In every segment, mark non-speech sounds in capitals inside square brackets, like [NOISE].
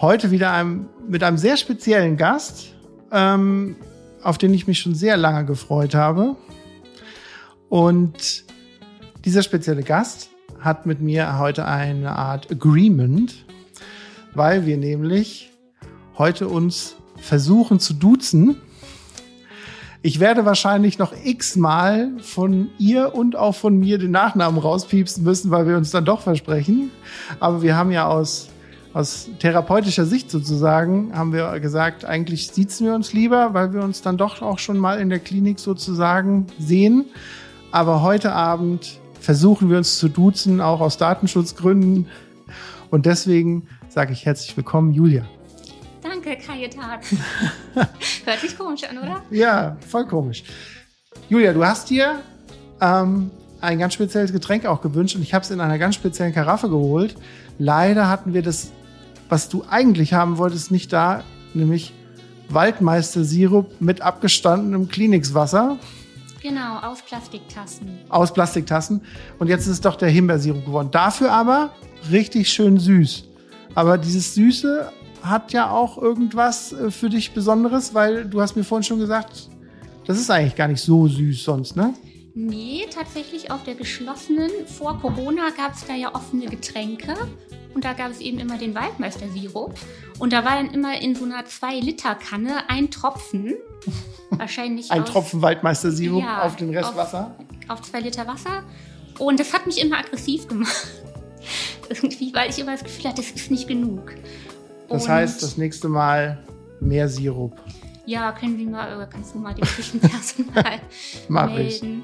Heute wieder einem, mit einem sehr speziellen Gast, ähm, auf den ich mich schon sehr lange gefreut habe. Und dieser spezielle Gast hat mit mir heute eine Art Agreement, weil wir nämlich heute uns versuchen zu duzen. Ich werde wahrscheinlich noch x-mal von ihr und auch von mir den Nachnamen rauspiepsen müssen, weil wir uns dann doch versprechen. Aber wir haben ja aus, aus therapeutischer Sicht sozusagen, haben wir gesagt, eigentlich siezen wir uns lieber, weil wir uns dann doch auch schon mal in der Klinik sozusagen sehen. Aber heute Abend versuchen wir uns zu duzen, auch aus Datenschutzgründen. Und deswegen sage ich herzlich willkommen, Julia. Danke, Kajetan. [LAUGHS] Hört sich komisch an, oder? Ja, voll komisch. Julia, du hast dir ähm, ein ganz spezielles Getränk auch gewünscht und ich habe es in einer ganz speziellen Karaffe geholt. Leider hatten wir das, was du eigentlich haben wolltest, nicht da, nämlich Waldmeister-Sirup mit abgestandenem Klinikswasser. Genau, aus Plastiktassen. Aus Plastiktassen. Und jetzt ist es doch der Himbeersirup geworden. Dafür aber richtig schön süß. Aber dieses Süße hat ja auch irgendwas äh, für dich Besonderes, weil du hast mir vorhin schon gesagt, das ist eigentlich gar nicht so süß sonst, ne? Nee, tatsächlich auf der geschlossenen. Vor Corona gab es da ja offene Getränke. Und da gab es eben immer den Waldmeister-Sirup. Und da war dann immer in so einer 2-Liter-Kanne ein Tropfen. [LAUGHS] Wahrscheinlich. ein aus, Tropfen Waldmeister-Sirup ja, auf den Rest auf, Wasser? Auf 2 Liter Wasser. Und das hat mich immer aggressiv gemacht. [LAUGHS] Irgendwie, weil ich immer das Gefühl hatte, das ist nicht genug. Das Und heißt, das nächste Mal mehr Sirup. Ja, können wir mal, oder kannst du mal dem Küchenpersonal [LAUGHS] Mach ich. melden.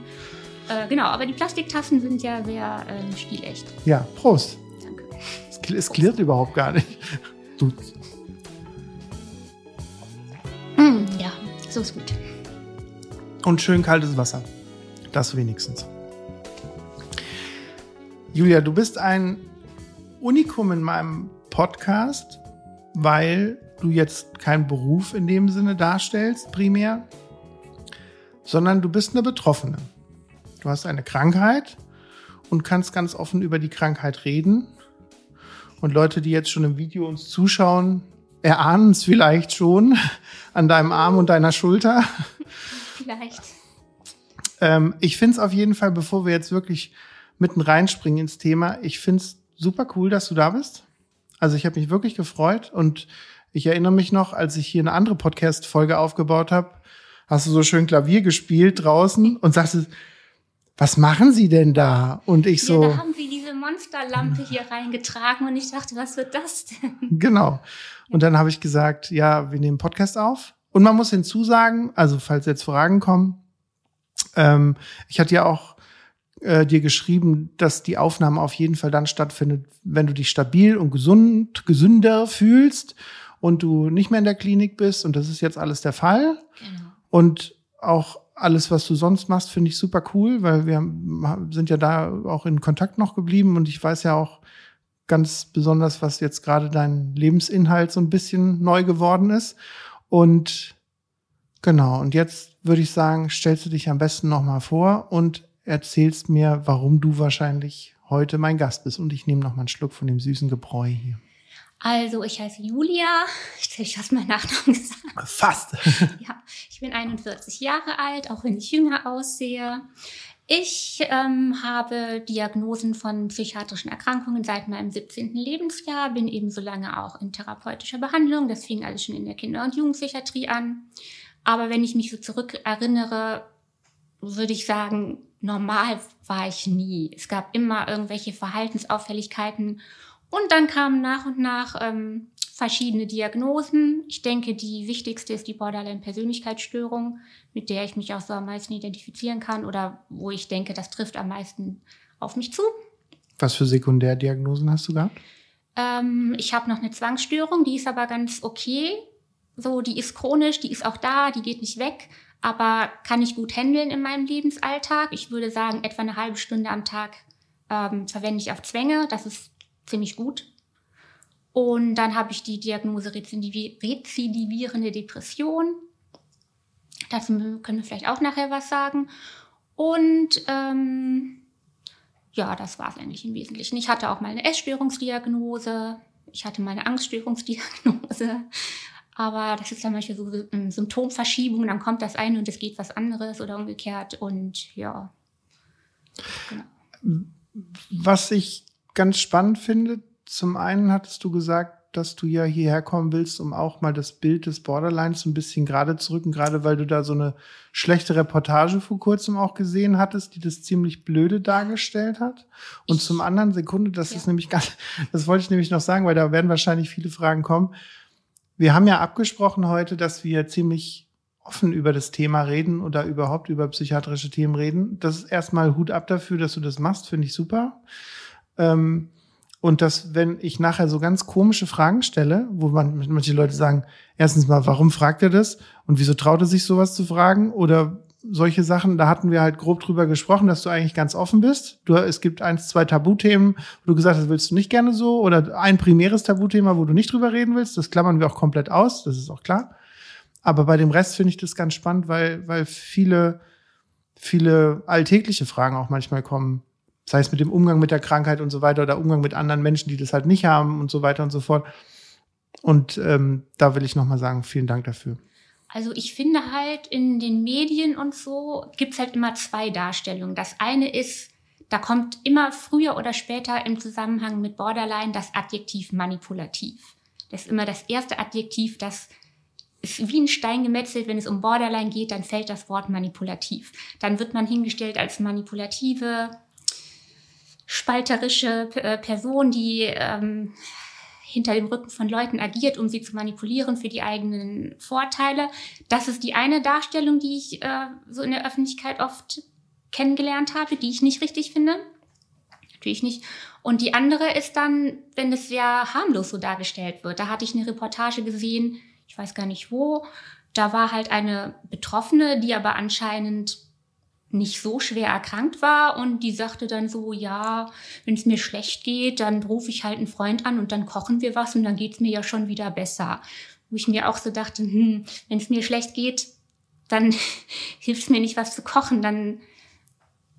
Äh, genau, aber die Plastiktassen sind ja sehr ähm, stilecht. Ja, Prost. Es klirrt überhaupt gar nicht. Du, Mm, ja, so ist gut. und schön kaltes Wasser. Das wenigstens. Julia, du bist ein Unikum in meinem Podcast, weil du jetzt keinen Beruf in dem Sinne darstellst, primär, sondern du bist eine Betroffene. Du hast eine Krankheit und kannst ganz offen über die Krankheit reden. Und Leute, die jetzt schon im Video uns zuschauen, erahnen es vielleicht schon [LAUGHS] an deinem Arm und deiner Schulter. Vielleicht. Ähm, ich finde es auf jeden Fall, bevor wir jetzt wirklich mitten reinspringen ins Thema, ich finde es super cool, dass du da bist. Also ich habe mich wirklich gefreut und ich erinnere mich noch, als ich hier eine andere Podcast-Folge aufgebaut habe, hast du so schön Klavier gespielt draußen und sagtest, was machen Sie denn da? Und ich Ja, so, da haben sie diese Monsterlampe hier reingetragen und ich dachte, was wird das denn? Genau. Und dann habe ich gesagt, ja, wir nehmen Podcast auf. Und man muss hinzusagen, also falls jetzt Fragen kommen, ähm, ich hatte ja auch äh, dir geschrieben, dass die Aufnahme auf jeden Fall dann stattfindet, wenn du dich stabil und gesund, gesünder fühlst und du nicht mehr in der Klinik bist. Und das ist jetzt alles der Fall. Genau. Und auch alles, was du sonst machst, finde ich super cool, weil wir sind ja da auch in Kontakt noch geblieben und ich weiß ja auch ganz besonders, was jetzt gerade dein Lebensinhalt so ein bisschen neu geworden ist. Und genau, und jetzt würde ich sagen, stellst du dich am besten nochmal vor und erzählst mir, warum du wahrscheinlich heute mein Gast bist. Und ich nehme noch mal einen Schluck von dem süßen Gebräu hier. Also, ich heiße Julia. [LAUGHS] Ich hätte fast meinen Nachnamen [LAUGHS] gesagt. Fast. [LAUGHS] Ja, ich bin 41 Jahre alt, auch wenn ich jünger aussehe. Ich ähm, habe Diagnosen von psychiatrischen Erkrankungen seit meinem 17. Lebensjahr, bin ebenso lange auch in therapeutischer Behandlung. Das fing alles schon in der Kinder- und Jugendpsychiatrie an. Aber wenn ich mich so zurückerinnere, würde ich sagen, normal war ich nie. Es gab immer irgendwelche Verhaltensauffälligkeiten und dann kamen nach und nach ähm, verschiedene Diagnosen. Ich denke, die wichtigste ist die Borderline-Persönlichkeitsstörung, mit der ich mich auch so am meisten identifizieren kann oder wo ich denke, das trifft am meisten auf mich zu. Was für Sekundärdiagnosen hast du gehabt? Ähm, ich habe noch eine Zwangsstörung, die ist aber ganz okay. So, die ist chronisch, die ist auch da, die geht nicht weg, aber kann ich gut handeln in meinem Lebensalltag. Ich würde sagen, etwa eine halbe Stunde am Tag ähm, verwende ich auf Zwänge. Das ist ziemlich gut. Und dann habe ich die Diagnose rezidivierende Depression. Dazu können wir vielleicht auch nachher was sagen. Und ähm, ja, das war es eigentlich im Wesentlichen. Ich hatte auch mal eine Essstörungsdiagnose. Ich hatte mal eine Angststörungsdiagnose. Aber das ist dann manchmal so eine Symptomverschiebung. Dann kommt das eine und es geht was anderes oder umgekehrt. Und ja. Genau. Was ich ganz spannend finde, zum einen hattest du gesagt, dass du ja hierher kommen willst, um auch mal das Bild des Borderlines ein bisschen gerade zu rücken, gerade weil du da so eine schlechte Reportage vor kurzem auch gesehen hattest, die das ziemlich blöde dargestellt hat. Und zum anderen Sekunde, das ja. ist nämlich ganz, das wollte ich nämlich noch sagen, weil da werden wahrscheinlich viele Fragen kommen. Wir haben ja abgesprochen heute, dass wir ziemlich offen über das Thema reden oder überhaupt über psychiatrische Themen reden. Das ist erstmal Hut ab dafür, dass du das machst, finde ich super. Ähm, und dass, wenn ich nachher so ganz komische Fragen stelle, wo man manche Leute sagen, erstens mal, warum fragt er das? Und wieso traut er sich sowas zu fragen? Oder solche Sachen, da hatten wir halt grob drüber gesprochen, dass du eigentlich ganz offen bist. Du, es gibt eins, zwei Tabuthemen, wo du gesagt hast, willst du nicht gerne so, oder ein primäres Tabuthema, wo du nicht drüber reden willst. Das klammern wir auch komplett aus, das ist auch klar. Aber bei dem Rest finde ich das ganz spannend, weil, weil viele, viele alltägliche Fragen auch manchmal kommen sei es mit dem Umgang mit der Krankheit und so weiter oder Umgang mit anderen Menschen, die das halt nicht haben und so weiter und so fort. Und ähm, da will ich nochmal sagen, vielen Dank dafür. Also ich finde halt in den Medien und so gibt es halt immer zwei Darstellungen. Das eine ist, da kommt immer früher oder später im Zusammenhang mit Borderline das Adjektiv manipulativ. Das ist immer das erste Adjektiv, das ist wie ein Stein gemetzelt, wenn es um Borderline geht, dann fällt das Wort manipulativ. Dann wird man hingestellt als manipulative, spalterische äh, Person, die ähm, hinter dem Rücken von Leuten agiert, um sie zu manipulieren für die eigenen Vorteile. Das ist die eine Darstellung, die ich äh, so in der Öffentlichkeit oft kennengelernt habe, die ich nicht richtig finde. Natürlich nicht. Und die andere ist dann, wenn es sehr harmlos so dargestellt wird. Da hatte ich eine Reportage gesehen, ich weiß gar nicht wo. Da war halt eine Betroffene, die aber anscheinend nicht so schwer erkrankt war und die sagte dann so, ja, wenn es mir schlecht geht, dann rufe ich halt einen Freund an und dann kochen wir was und dann geht's mir ja schon wieder besser. Wo ich mir auch so dachte, hm, wenn es mir schlecht geht, dann [LAUGHS] hilft es mir nicht, was zu kochen, dann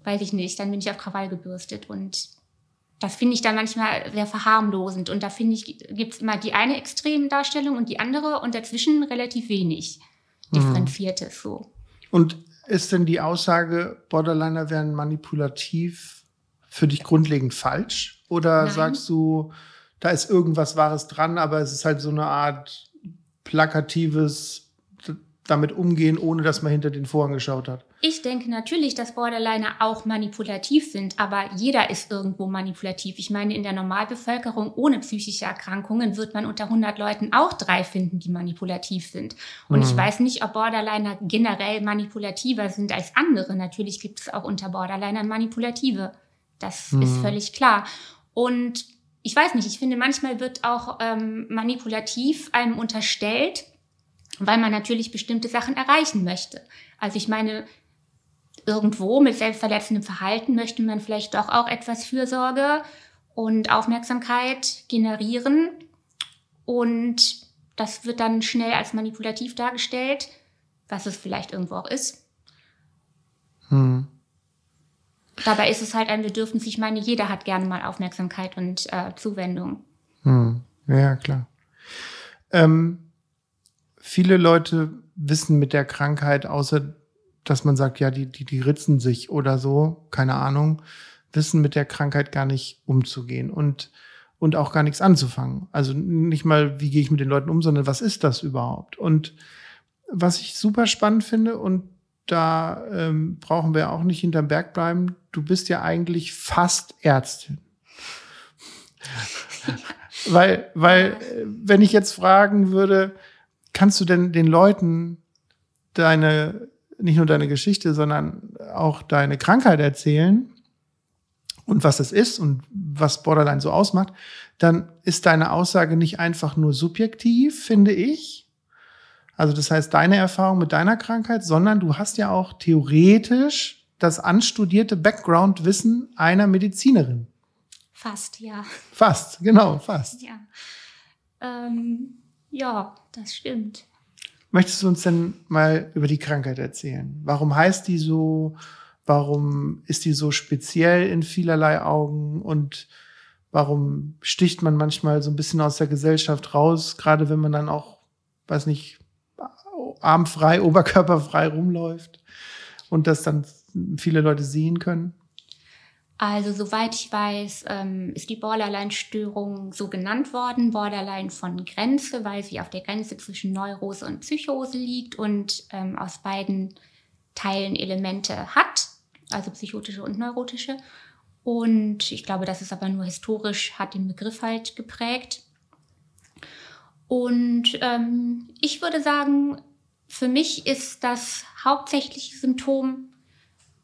weiß ich nicht, dann bin ich auf Krawall gebürstet und das finde ich dann manchmal sehr verharmlosend und da finde ich, gibt's immer die eine Extremdarstellung und die andere und dazwischen relativ wenig mhm. differenziertes so. Und ist denn die Aussage, Borderliner wären manipulativ für dich grundlegend falsch? Oder Nein. sagst du, da ist irgendwas Wahres dran, aber es ist halt so eine Art plakatives damit umgehen, ohne dass man hinter den Vorhang geschaut hat? Ich denke natürlich, dass Borderliner auch manipulativ sind, aber jeder ist irgendwo manipulativ. Ich meine, in der Normalbevölkerung ohne psychische Erkrankungen wird man unter 100 Leuten auch drei finden, die manipulativ sind. Und mhm. ich weiß nicht, ob Borderliner generell manipulativer sind als andere. Natürlich gibt es auch unter Borderlinern manipulative. Das mhm. ist völlig klar. Und ich weiß nicht, ich finde, manchmal wird auch ähm, manipulativ einem unterstellt, weil man natürlich bestimmte Sachen erreichen möchte. Also ich meine, irgendwo mit selbstverletzendem Verhalten möchte man vielleicht doch auch etwas Fürsorge und Aufmerksamkeit generieren. Und das wird dann schnell als manipulativ dargestellt, was es vielleicht irgendwo auch ist. Hm. Dabei ist es halt ein Bedürfnis, ich meine, jeder hat gerne mal Aufmerksamkeit und äh, Zuwendung. Hm. Ja, klar. Ähm, viele Leute wissen mit der Krankheit, außer dass man sagt, ja, die, die, die ritzen sich oder so, keine Ahnung, wissen mit der Krankheit gar nicht umzugehen und, und auch gar nichts anzufangen. Also nicht mal, wie gehe ich mit den Leuten um, sondern was ist das überhaupt? Und was ich super spannend finde, und da ähm, brauchen wir auch nicht hinterm Berg bleiben, du bist ja eigentlich fast Ärztin. [LAUGHS] weil, weil, wenn ich jetzt fragen würde, kannst du denn den Leuten deine, nicht nur deine Geschichte, sondern auch deine Krankheit erzählen und was es ist und was Borderline so ausmacht, dann ist deine Aussage nicht einfach nur subjektiv, finde ich, Also das heißt, deine Erfahrung mit deiner Krankheit, sondern du hast ja auch theoretisch das anstudierte Background-Wissen einer Medizinerin. Fast, ja. Fast, genau, fast. Ja, ähm, ja das stimmt. Möchtest du uns denn mal über die Krankheit erzählen? Warum heißt die so? Warum ist die so speziell in vielerlei Augen? Und warum sticht man manchmal so ein bisschen aus der Gesellschaft raus, gerade wenn man dann auch, weiß nicht, armfrei, [LAUGHS] oberkörperfrei rumläuft und das dann viele Leute sehen können? Also soweit ich weiß, ähm, ist die Borderline-Störung so genannt worden, Borderline von Grenze, weil sie auf der Grenze zwischen Neurose und Psychose liegt und ähm, aus beiden Teilen Elemente hat, also psychotische und neurotische. Und ich glaube, das ist aber nur historisch, hat den Begriff halt geprägt. Und ähm, ich würde sagen, für mich ist das hauptsächliche Symptom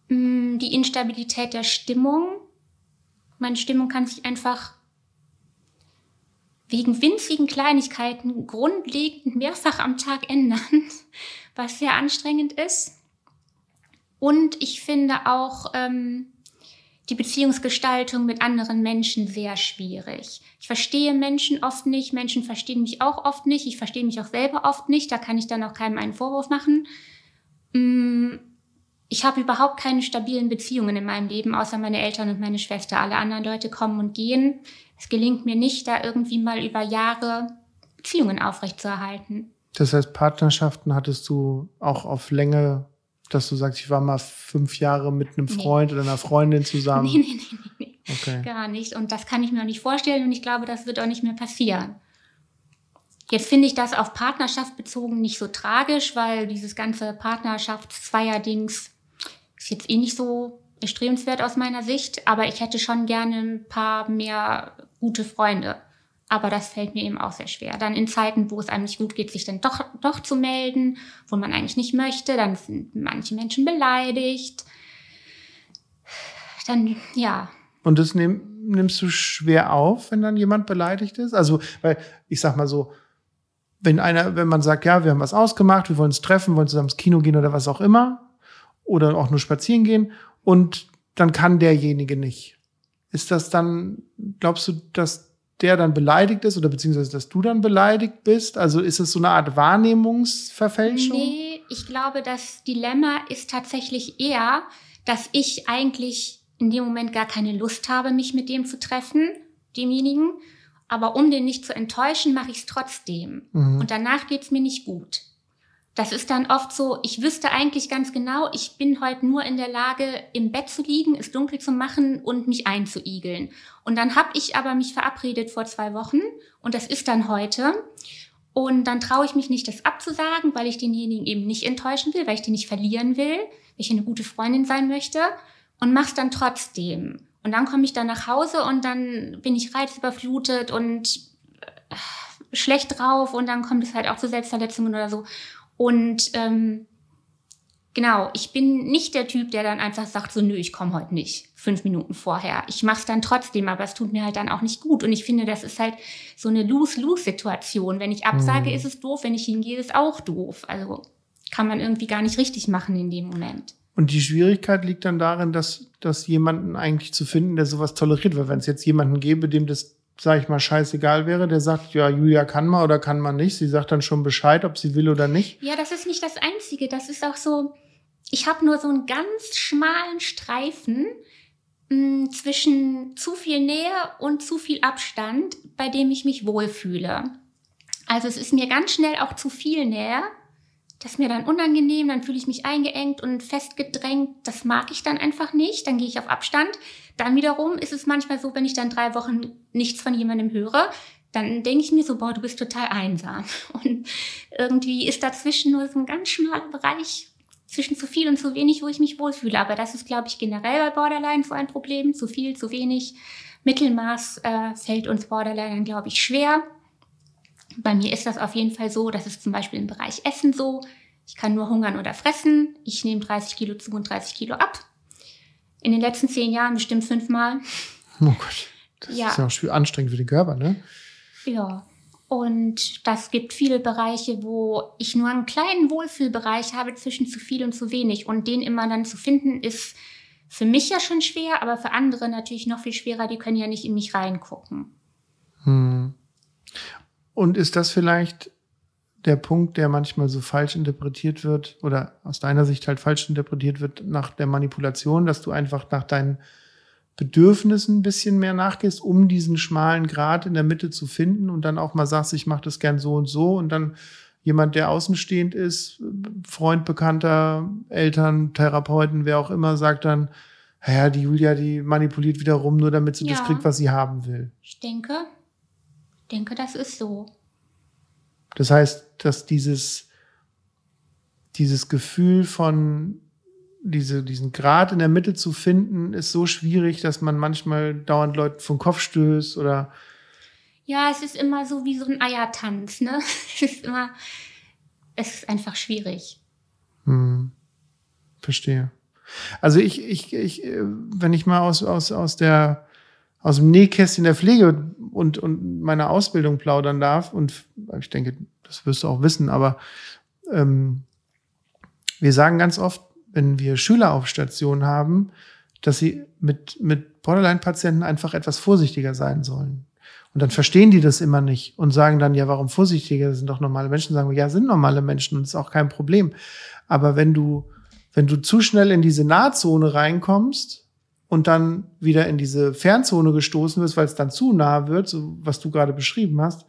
die Instabilität der Stimmung. Meine Stimmung kann sich einfach wegen winzigen Kleinigkeiten grundlegend mehrfach am Tag ändern, [LAUGHS] was sehr anstrengend ist. Und ich finde auch ähm, die Beziehungsgestaltung mit anderen Menschen sehr schwierig. Ich verstehe Menschen oft nicht, Menschen verstehen mich auch oft nicht, ich verstehe mich auch selber oft nicht, da kann ich dann auch keinem einen Vorwurf machen. Mm, ich habe überhaupt keine stabilen Beziehungen in meinem Leben, außer meine Eltern und meine Schwester. Alle anderen Leute kommen und gehen. Es gelingt mir nicht, da irgendwie mal über Jahre Beziehungen aufrechtzuerhalten. Das heißt, Partnerschaften hattest du auch auf Länge, dass du sagst, ich war mal fünf Jahre mit einem Freund nee. oder einer Freundin zusammen? [LAUGHS] Nee, nee, nee, nee. Okay. Gar nicht. Und das kann ich mir auch nicht vorstellen und ich glaube, das wird auch nicht mehr passieren. Jetzt finde ich das auf Partnerschaft bezogen nicht so tragisch, weil dieses ganze Partnerschaftszweierdings ist jetzt eh nicht so erstrebenswert aus meiner Sicht, aber ich hätte schon gerne ein paar mehr gute Freunde. Aber das fällt mir eben auch sehr schwer. Dann in Zeiten, wo es einem nicht gut geht, sich dann doch, doch zu melden, wo man eigentlich nicht möchte, dann sind manche Menschen beleidigt. Dann, ja. Und das nehm, nimmst du schwer auf, wenn dann jemand beleidigt ist? Also, weil ich sag mal so, wenn einer, wenn man sagt, ja, wir haben was ausgemacht, wir wollen uns treffen, wollen zusammen ins Kino gehen oder was auch immer, oder auch nur spazieren gehen und dann kann derjenige nicht. Ist das dann, glaubst du, dass der dann beleidigt ist oder beziehungsweise, dass du dann beleidigt bist? Also ist es so eine Art Wahrnehmungsverfälschung? Nee, ich glaube, das Dilemma ist tatsächlich eher, dass ich eigentlich in dem Moment gar keine Lust habe, mich mit dem zu treffen, demjenigen. Aber um den nicht zu enttäuschen, mache ich es trotzdem. Mhm. Und danach geht's mir nicht gut. Das ist dann oft so, ich wüsste eigentlich ganz genau, ich bin heute nur in der Lage, im Bett zu liegen, es dunkel zu machen und mich einzuigeln. Und dann habe ich aber mich verabredet vor zwei Wochen und das ist dann heute. Und dann traue ich mich nicht, das abzusagen, weil ich denjenigen eben nicht enttäuschen will, weil ich den nicht verlieren will, weil ich eine gute Freundin sein möchte und mach's dann trotzdem. Und dann komme ich dann nach Hause und dann bin ich reizüberflutet und äh, schlecht drauf und dann kommt es halt auch zu Selbstverletzungen oder so. Und ähm, genau, ich bin nicht der Typ, der dann einfach sagt, so nö, ich komme heute nicht, fünf Minuten vorher. Ich mache es dann trotzdem, aber es tut mir halt dann auch nicht gut. Und ich finde, das ist halt so eine Lose-Lose-Situation. Wenn ich absage, mhm. ist es doof, wenn ich hingehe, ist auch doof. Also kann man irgendwie gar nicht richtig machen in dem Moment. Und die Schwierigkeit liegt dann darin, dass, dass jemanden eigentlich zu finden, der sowas toleriert. Weil wenn es jetzt jemanden gäbe, dem das sag ich mal, scheißegal wäre, der sagt, ja, Julia kann man oder kann man nicht. Sie sagt dann schon Bescheid, ob sie will oder nicht. Ja, das ist nicht das Einzige. Das ist auch so, ich habe nur so einen ganz schmalen Streifen mh, hm, zwischen zu viel Nähe und zu viel Abstand, bei dem ich mich wohlfühle. Also es ist mir ganz schnell auch zu viel Nähe. Das ist mir dann unangenehm, dann fühle ich mich eingeengt und festgedrängt. Das mag ich dann einfach nicht. Dann gehe ich auf Abstand. Dann wiederum ist es manchmal so, wenn ich dann drei Wochen nichts von jemandem höre, dann denke ich mir so, boah, du bist total einsam. [LAUGHS] Und irgendwie ist dazwischen nur so ein ganz schmaler Bereich zwischen zu viel und zu wenig, wo ich mich wohlfühle. Aber das ist, glaube ich, generell bei Borderline so ein Problem. Zu viel, zu wenig. Mittelmaß äh, fällt uns Borderline, glaube ich, schwer. Bei mir ist das auf jeden Fall so, das ist zum Beispiel im Bereich Essen so. Ich kann nur hungern oder fressen. Ich nehme 30 Kilo zu und 30 Kilo ab. In den letzten zehn Jahren bestimmt fünfmal. Oh Gott. Das ja. ist ja auch anstrengend für den Körper, ne? Ja. Und das gibt viele Bereiche, wo ich nur einen kleinen Wohlfühlbereich habe zwischen zu viel und zu wenig. Und den immer dann zu finden, ist für mich ja schon schwer, aber für andere natürlich noch viel schwerer. Die können ja nicht in mich reingucken. Hm. Und ist das vielleicht der Punkt, der manchmal so falsch interpretiert wird oder aus deiner Sicht halt falsch interpretiert wird nach der Manipulation, dass du einfach nach deinen Bedürfnissen ein bisschen mehr nachgehst, um diesen schmalen Grat in der Mitte zu finden und dann auch mal sagst, ich mache das gern so und so und dann jemand, der außenstehend ist, Freund, Bekannter, Eltern, Therapeuten, wer auch immer, sagt dann, ja, die Julia, die manipuliert wieder rum, nur damit sie ja. das kriegt, was sie haben will. Ich denke, denke, das ist so. Das heißt, dass dieses, dieses Gefühl von diese, diesen Grad in der Mitte zu finden, ist so schwierig, dass man manchmal dauernd Leute vom Kopf stößt oder. Ja, es ist immer so wie so ein Eiertanz, ne? [LAUGHS] Es ist immer, es ist einfach schwierig. Hm. Verstehe. Also ich, ich, ich, wenn ich mal aus, aus, aus der, aus dem Nähkästchen der Pflege und, und meiner Ausbildung plaudern darf, und ich denke, das wirst du auch wissen, aber ähm, wir sagen ganz oft, wenn wir Schüler auf Station haben, dass sie mit, mit Borderline-Patienten einfach etwas vorsichtiger sein sollen. Und dann verstehen die das immer nicht und sagen dann, ja, warum vorsichtiger? Das sind doch normale Menschen. Sagen wir, ja, sind normale Menschen und ist auch kein Problem. Aber wenn du, wenn du zu schnell in diese Nahzone reinkommst und dann wieder in diese Fernzone gestoßen wirst, weil es dann zu nah wird, so was du gerade beschrieben hast,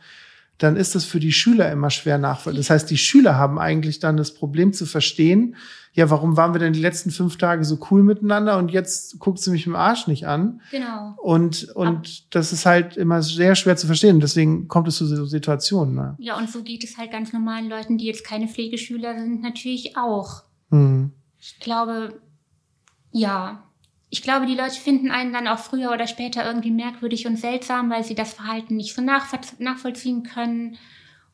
dann ist das für die Schüler immer schwer nachvollziehbar. Das heißt, die Schüler haben eigentlich dann das Problem zu verstehen, ja, warum waren wir denn die letzten fünf Tage so cool miteinander und jetzt guckt sie mich im Arsch nicht an. Genau. Und, und Ab das ist halt immer sehr schwer zu verstehen. Deswegen kommt es zu so Situationen. Ne? Ja, und so geht es halt ganz normalen Leuten, die jetzt keine Pflegeschüler sind, natürlich auch. Mhm. Ich glaube, ja, ich glaube, die Leute finden einen dann auch früher oder später irgendwie merkwürdig und seltsam, weil sie das Verhalten nicht so nachvollziehen können.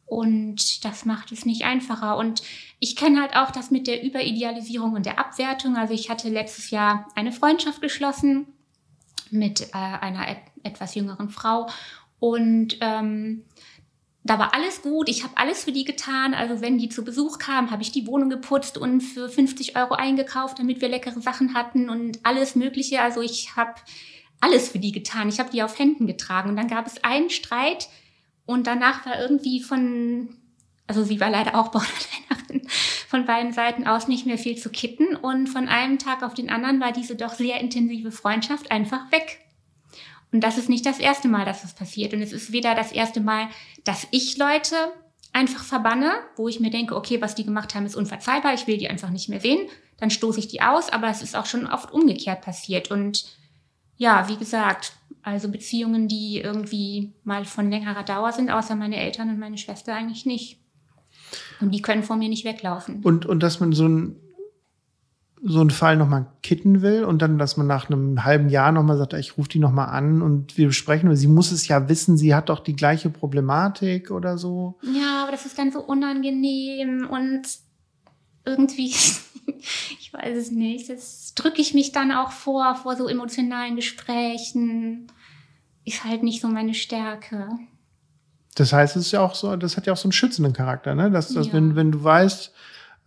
Und das macht es nicht einfacher. Und ich kenne halt auch das mit der Überidealisierung und der Abwertung. Also ich hatte letztes Jahr eine Freundschaft geschlossen mit äh, einer et etwas jüngeren Frau. Und ähm, da war alles gut, ich habe alles für die getan. Also wenn die zu Besuch kamen, habe ich die Wohnung geputzt und für 50 Euro eingekauft, damit wir leckere Sachen hatten und alles Mögliche. Also ich habe alles für die getan. Ich habe die auf Händen getragen. Und dann gab es einen Streit und danach war irgendwie von, also sie war leider auch [LAUGHS] Borderlinerin, von beiden Seiten aus nicht mehr viel zu kitten. Und von einem Tag auf den anderen war diese doch sehr intensive Freundschaft einfach weg. Und das ist nicht das erste Mal, dass das passiert. Und es ist weder das erste Mal, dass ich Leute einfach verbanne, wo ich mir denke, okay, was die gemacht haben, ist unverzeihbar, ich will die einfach nicht mehr sehen. Dann stoße ich die aus, aber es ist auch schon oft umgekehrt passiert. Und ja, wie gesagt, also Beziehungen, die irgendwie mal von längerer Dauer sind, außer meine Eltern und meine Schwester eigentlich nicht. Und die können vor mir nicht weglaufen. Und, und dass man so ein so einen Fall nochmal kitten will und dann, dass man nach einem halben Jahr nochmal sagt, ich rufe die nochmal an und wir besprechen, sie muss es ja wissen, sie hat doch die gleiche Problematik oder so. Ja, aber das ist dann so unangenehm und irgendwie, [LAUGHS] ich weiß es nicht, das drücke ich mich dann auch vor, vor so emotionalen Gesprächen. Ist halt nicht so meine Stärke. Das heißt, es ist ja auch so, das hat ja auch so einen schützenden Charakter, ne? Dass, dass ja. wenn, wenn du weißt,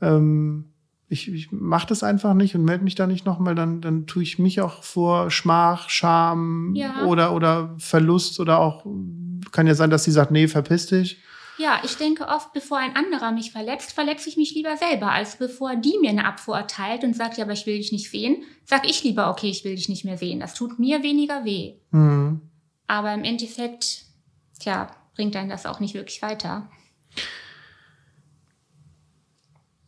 ähm, ich, ich mache das einfach nicht und melde mich da nicht nochmal, dann, dann tue ich mich auch vor Schmach, Scham ja. oder, oder Verlust oder auch, kann ja sein, dass sie sagt, nee, verpiss dich. Ja, ich denke oft, bevor ein anderer mich verletzt, verletze ich mich lieber selber, als bevor die mir eine Abfuhr erteilt und sagt, ja, aber ich will dich nicht sehen, sag ich lieber, okay, ich will dich nicht mehr sehen. Das tut mir weniger weh. Mhm. Aber im Endeffekt, tja, bringt einen das auch nicht wirklich weiter.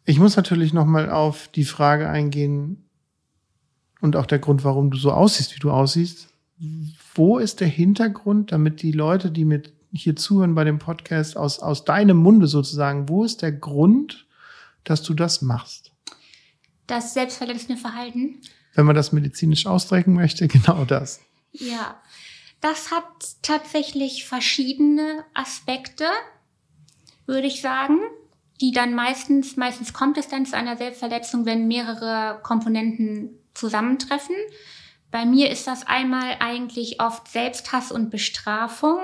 Ich muss natürlich nochmal auf die Frage eingehen und auch der Grund, warum du so aussiehst, wie du aussiehst. Wo ist der Hintergrund, damit die Leute, die mit hier zuhören bei dem Podcast, aus, aus deinem Munde sozusagen, wo ist der Grund, dass du das machst? Das selbstverletzende Verhalten. Wenn man das medizinisch ausdrücken möchte, [LAUGHS] genau das. Ja, das hat tatsächlich verschiedene Aspekte, würde ich sagen die dann meistens, meistens kommt es dann zu einer Selbstverletzung, wenn mehrere Komponenten zusammentreffen. Bei mir ist das einmal eigentlich oft Selbsthass und Bestrafung.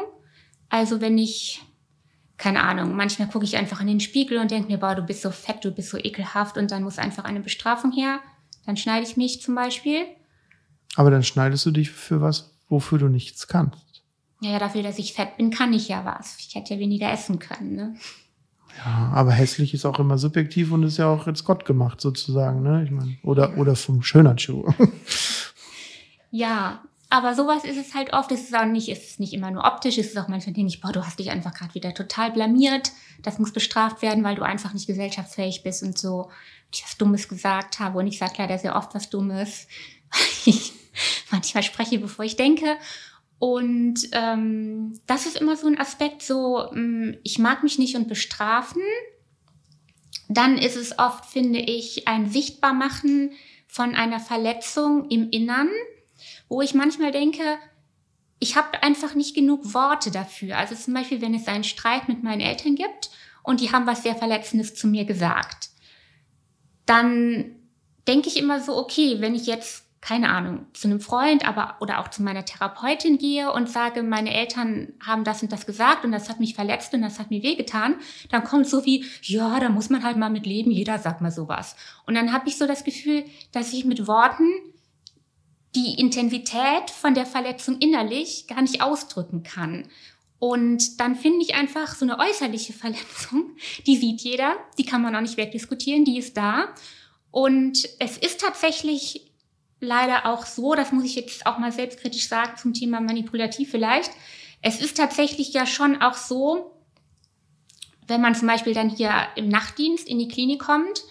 Also wenn ich keine Ahnung, manchmal gucke ich einfach in den Spiegel und denke mir, boah, du bist so fett, du bist so ekelhaft und dann muss einfach eine Bestrafung her. Dann schneide ich mich zum Beispiel. Aber dann schneidest du dich für was, wofür du nichts kannst. Ja, dafür, dass ich fett bin, kann ich ja was. Ich hätte ja weniger essen können, ne? Ja, aber hässlich ist auch immer subjektiv und ist ja auch jetzt Gott gemacht sozusagen, ne? Ich meine, oder, oder vom Schönheitsschuh. [LAUGHS] Ja, aber sowas ist es halt oft. Es ist auch nicht, es ist nicht immer nur optisch. Es ist auch manchmal ich, boah, du hast dich einfach gerade wieder total blamiert. Das muss bestraft werden, weil du einfach nicht gesellschaftsfähig bist und so ich was Dummes gesagt habe. Und ich sage leider sehr oft was Dummes. ich [LAUGHS] manchmal spreche, bevor ich denke. Und ähm, das ist immer so ein Aspekt, so ähm, ich mag mich nicht und bestrafen. Dann ist es oft, finde ich, ein Sichtbarmachen von einer Verletzung im Innern, wo ich manchmal denke, ich habe einfach nicht genug Worte dafür. Also zum Beispiel, wenn es einen Streit mit meinen Eltern gibt und die haben was sehr Verletzendes zu mir gesagt, dann denke ich immer so, okay, wenn ich jetzt keine Ahnung, zu einem Freund, aber oder auch zu meiner Therapeutin gehe und sage, meine Eltern haben das und das gesagt und das hat mich verletzt und das hat mir wehgetan, dann kommt so wie, ja, da muss man halt mal mit leben, jeder sagt mal sowas. Und dann habe ich so das Gefühl, dass ich mit Worten die Intensität von der Verletzung innerlich gar nicht ausdrücken kann. Und dann finde ich einfach so eine äußerliche Verletzung, die sieht jeder, die kann man auch nicht wegdiskutieren, die ist da. Und es ist tatsächlich leider auch so, das muss ich jetzt auch mal selbstkritisch sagen zum Thema manipulativ vielleicht. Es ist tatsächlich ja schon auch so, wenn man zum Beispiel dann hier im Nachtdienst in die Klinik kommt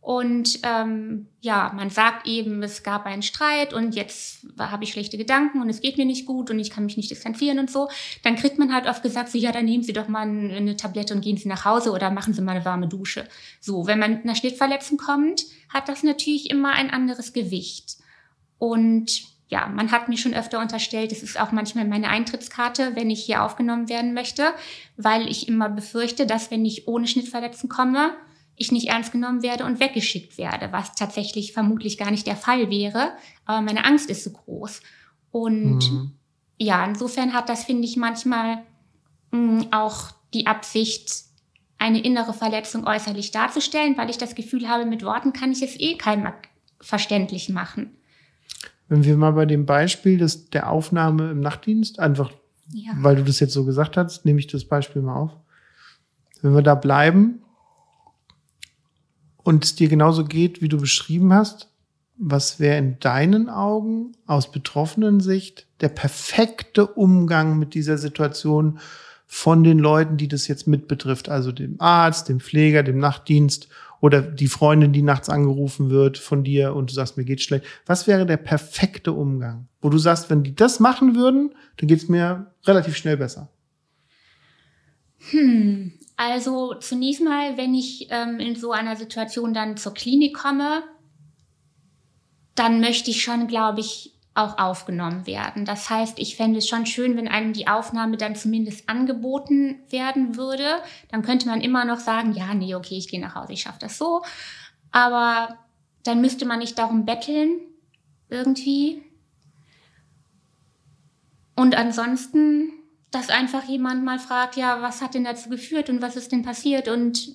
und ähm, ja, man sagt eben, es gab einen Streit und jetzt habe ich schlechte Gedanken und es geht mir nicht gut und ich kann mich nicht distanzieren und so, dann kriegt man halt oft gesagt, so ja, dann nehmen Sie doch mal eine Tablette und gehen Sie nach Hause oder machen Sie mal eine warme Dusche. So, wenn man mit einer Schnittverletzung kommt, hat das natürlich immer ein anderes Gewicht. Und ja, man hat mir schon öfter unterstellt, es ist auch manchmal meine Eintrittskarte, wenn ich hier aufgenommen werden möchte, weil ich immer befürchte, dass wenn ich ohne Schnittverletzung komme, ich nicht ernst genommen werde und weggeschickt werde, was tatsächlich vermutlich gar nicht der Fall wäre. Aber meine Angst ist so groß. Und mhm. ja, insofern hat das, finde ich, manchmal mh, auch die Absicht, eine innere Verletzung äußerlich darzustellen, weil ich das Gefühl habe, mit Worten kann ich es eh keinem verständlich machen. Wenn wir mal bei dem Beispiel des, der Aufnahme im Nachtdienst, einfach ja. weil du das jetzt so gesagt hast, nehme ich das Beispiel mal auf. Wenn wir da bleiben und es dir genauso geht, wie du beschrieben hast, was wäre in deinen Augen aus betroffenen Sicht der perfekte Umgang mit dieser Situation von den Leuten, die das jetzt mit betrifft, also dem Arzt, dem Pfleger, dem Nachtdienst oder die Freundin, die nachts angerufen wird von dir und du sagst, mir geht's schlecht. Was wäre der perfekte Umgang? Wo du sagst, wenn die das machen würden, dann geht's mir relativ schnell besser. Hm, also zunächst mal, wenn ich ähm, in so einer Situation dann zur Klinik komme, dann möchte ich schon, glaube ich, auch aufgenommen werden. Das heißt, ich fände es schon schön, wenn einem die Aufnahme dann zumindest angeboten werden würde. Dann könnte man immer noch sagen, ja, nee, okay, ich gehe nach Hause, ich schaffe das so. Aber dann müsste man nicht darum betteln, irgendwie. Und ansonsten, dass einfach jemand mal fragt, ja, was hat denn dazu geführt und was ist denn passiert und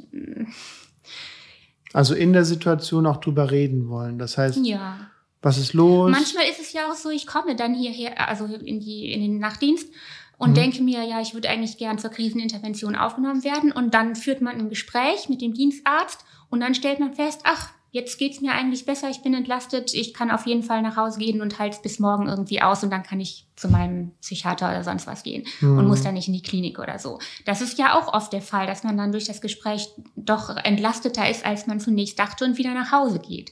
also in der Situation auch drüber reden wollen. Das heißt, ja was ist los? Manchmal ist es ja auch so, ich komme dann hierher, also in, die, in den Nachtdienst und mhm. denke mir, ja, ich würde eigentlich gern zur Krisenintervention aufgenommen werden. Und dann führt man ein Gespräch mit dem Dienstarzt und dann stellt man fest, ach, jetzt geht's mir eigentlich besser, ich bin entlastet, ich kann auf jeden Fall nach Hause gehen und halt bis morgen irgendwie aus und dann kann ich zu meinem Psychiater oder sonst was gehen mhm. und muss dann nicht in die Klinik oder so. Das ist ja auch oft der Fall, dass man dann durch das Gespräch doch entlasteter ist, als man zunächst dachte und wieder nach Hause geht.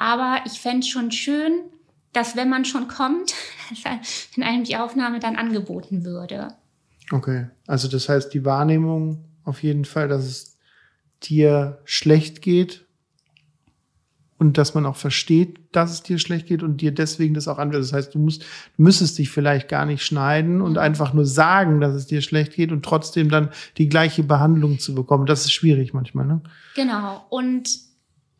Aber ich fände schon schön, dass wenn man schon kommt, [LAUGHS] in einem die Aufnahme dann angeboten würde. Okay, also das heißt die Wahrnehmung auf jeden Fall, dass es dir schlecht geht und dass man auch versteht, dass es dir schlecht geht und dir deswegen das auch anwendet. Das heißt, du musst, du müsstest dich vielleicht gar nicht schneiden und mhm. einfach nur sagen, dass es dir schlecht geht und trotzdem dann die gleiche Behandlung zu bekommen. Das ist schwierig manchmal, ne? Genau. Und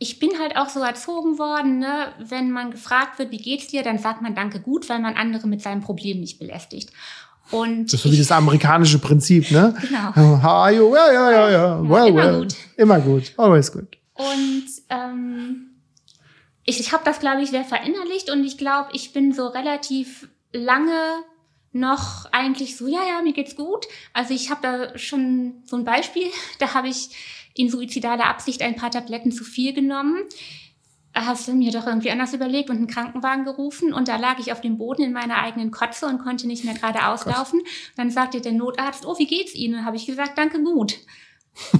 ich bin halt auch so erzogen worden, ne? wenn man gefragt wird, wie geht's dir, dann sagt man Danke gut, weil man andere mit seinem Problem nicht belästigt. Und Das ist so wie das amerikanische Prinzip, ne? Genau. [LAUGHS] How are you? Ja, ja, ja, ja. Well, immer well. gut. Immer gut. Always good. Und ähm, ich, ich habe das, glaube ich, sehr verinnerlicht und ich glaube, ich bin so relativ lange noch eigentlich so, ja, ja, mir geht's gut. Also ich habe da schon so ein Beispiel, [LAUGHS] da habe ich in suizidaler Absicht ein paar Tabletten zu viel genommen. Hast du mir doch irgendwie anders überlegt und einen Krankenwagen gerufen und da lag ich auf dem Boden in meiner eigenen Kotze und konnte nicht mehr geradeaus laufen. Dann sagte der Notarzt, oh, wie geht's Ihnen? Habe ich gesagt, danke, gut.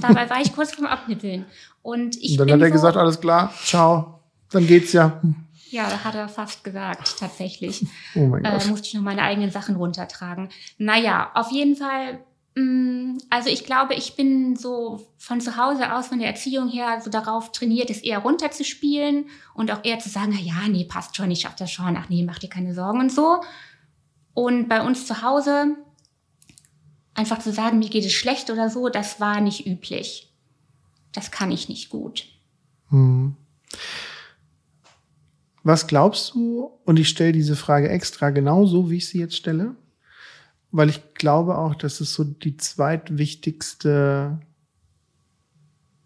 Dabei war ich [LAUGHS] kurz vorm Abnippeln. Und ich Und dann hat er so, gesagt, alles klar, ciao. Dann geht's ja. Ja, da hat er fast gesagt, tatsächlich. Oh mein äh, Gott. musste ich noch meine eigenen Sachen runtertragen. Naja, auf jeden Fall, also ich glaube, ich bin so von zu Hause aus, von der Erziehung her, so darauf trainiert, es eher runterzuspielen und auch eher zu sagen, na ja, nee, passt schon, ich schaff das schon, ach nee, mach dir keine Sorgen und so. Und bei uns zu Hause einfach zu sagen, mir geht es schlecht oder so, das war nicht üblich. Das kann ich nicht gut. Hm. Was glaubst du, und ich stelle diese Frage extra genauso, wie ich sie jetzt stelle, weil ich glaube auch, dass es so die zweitwichtigste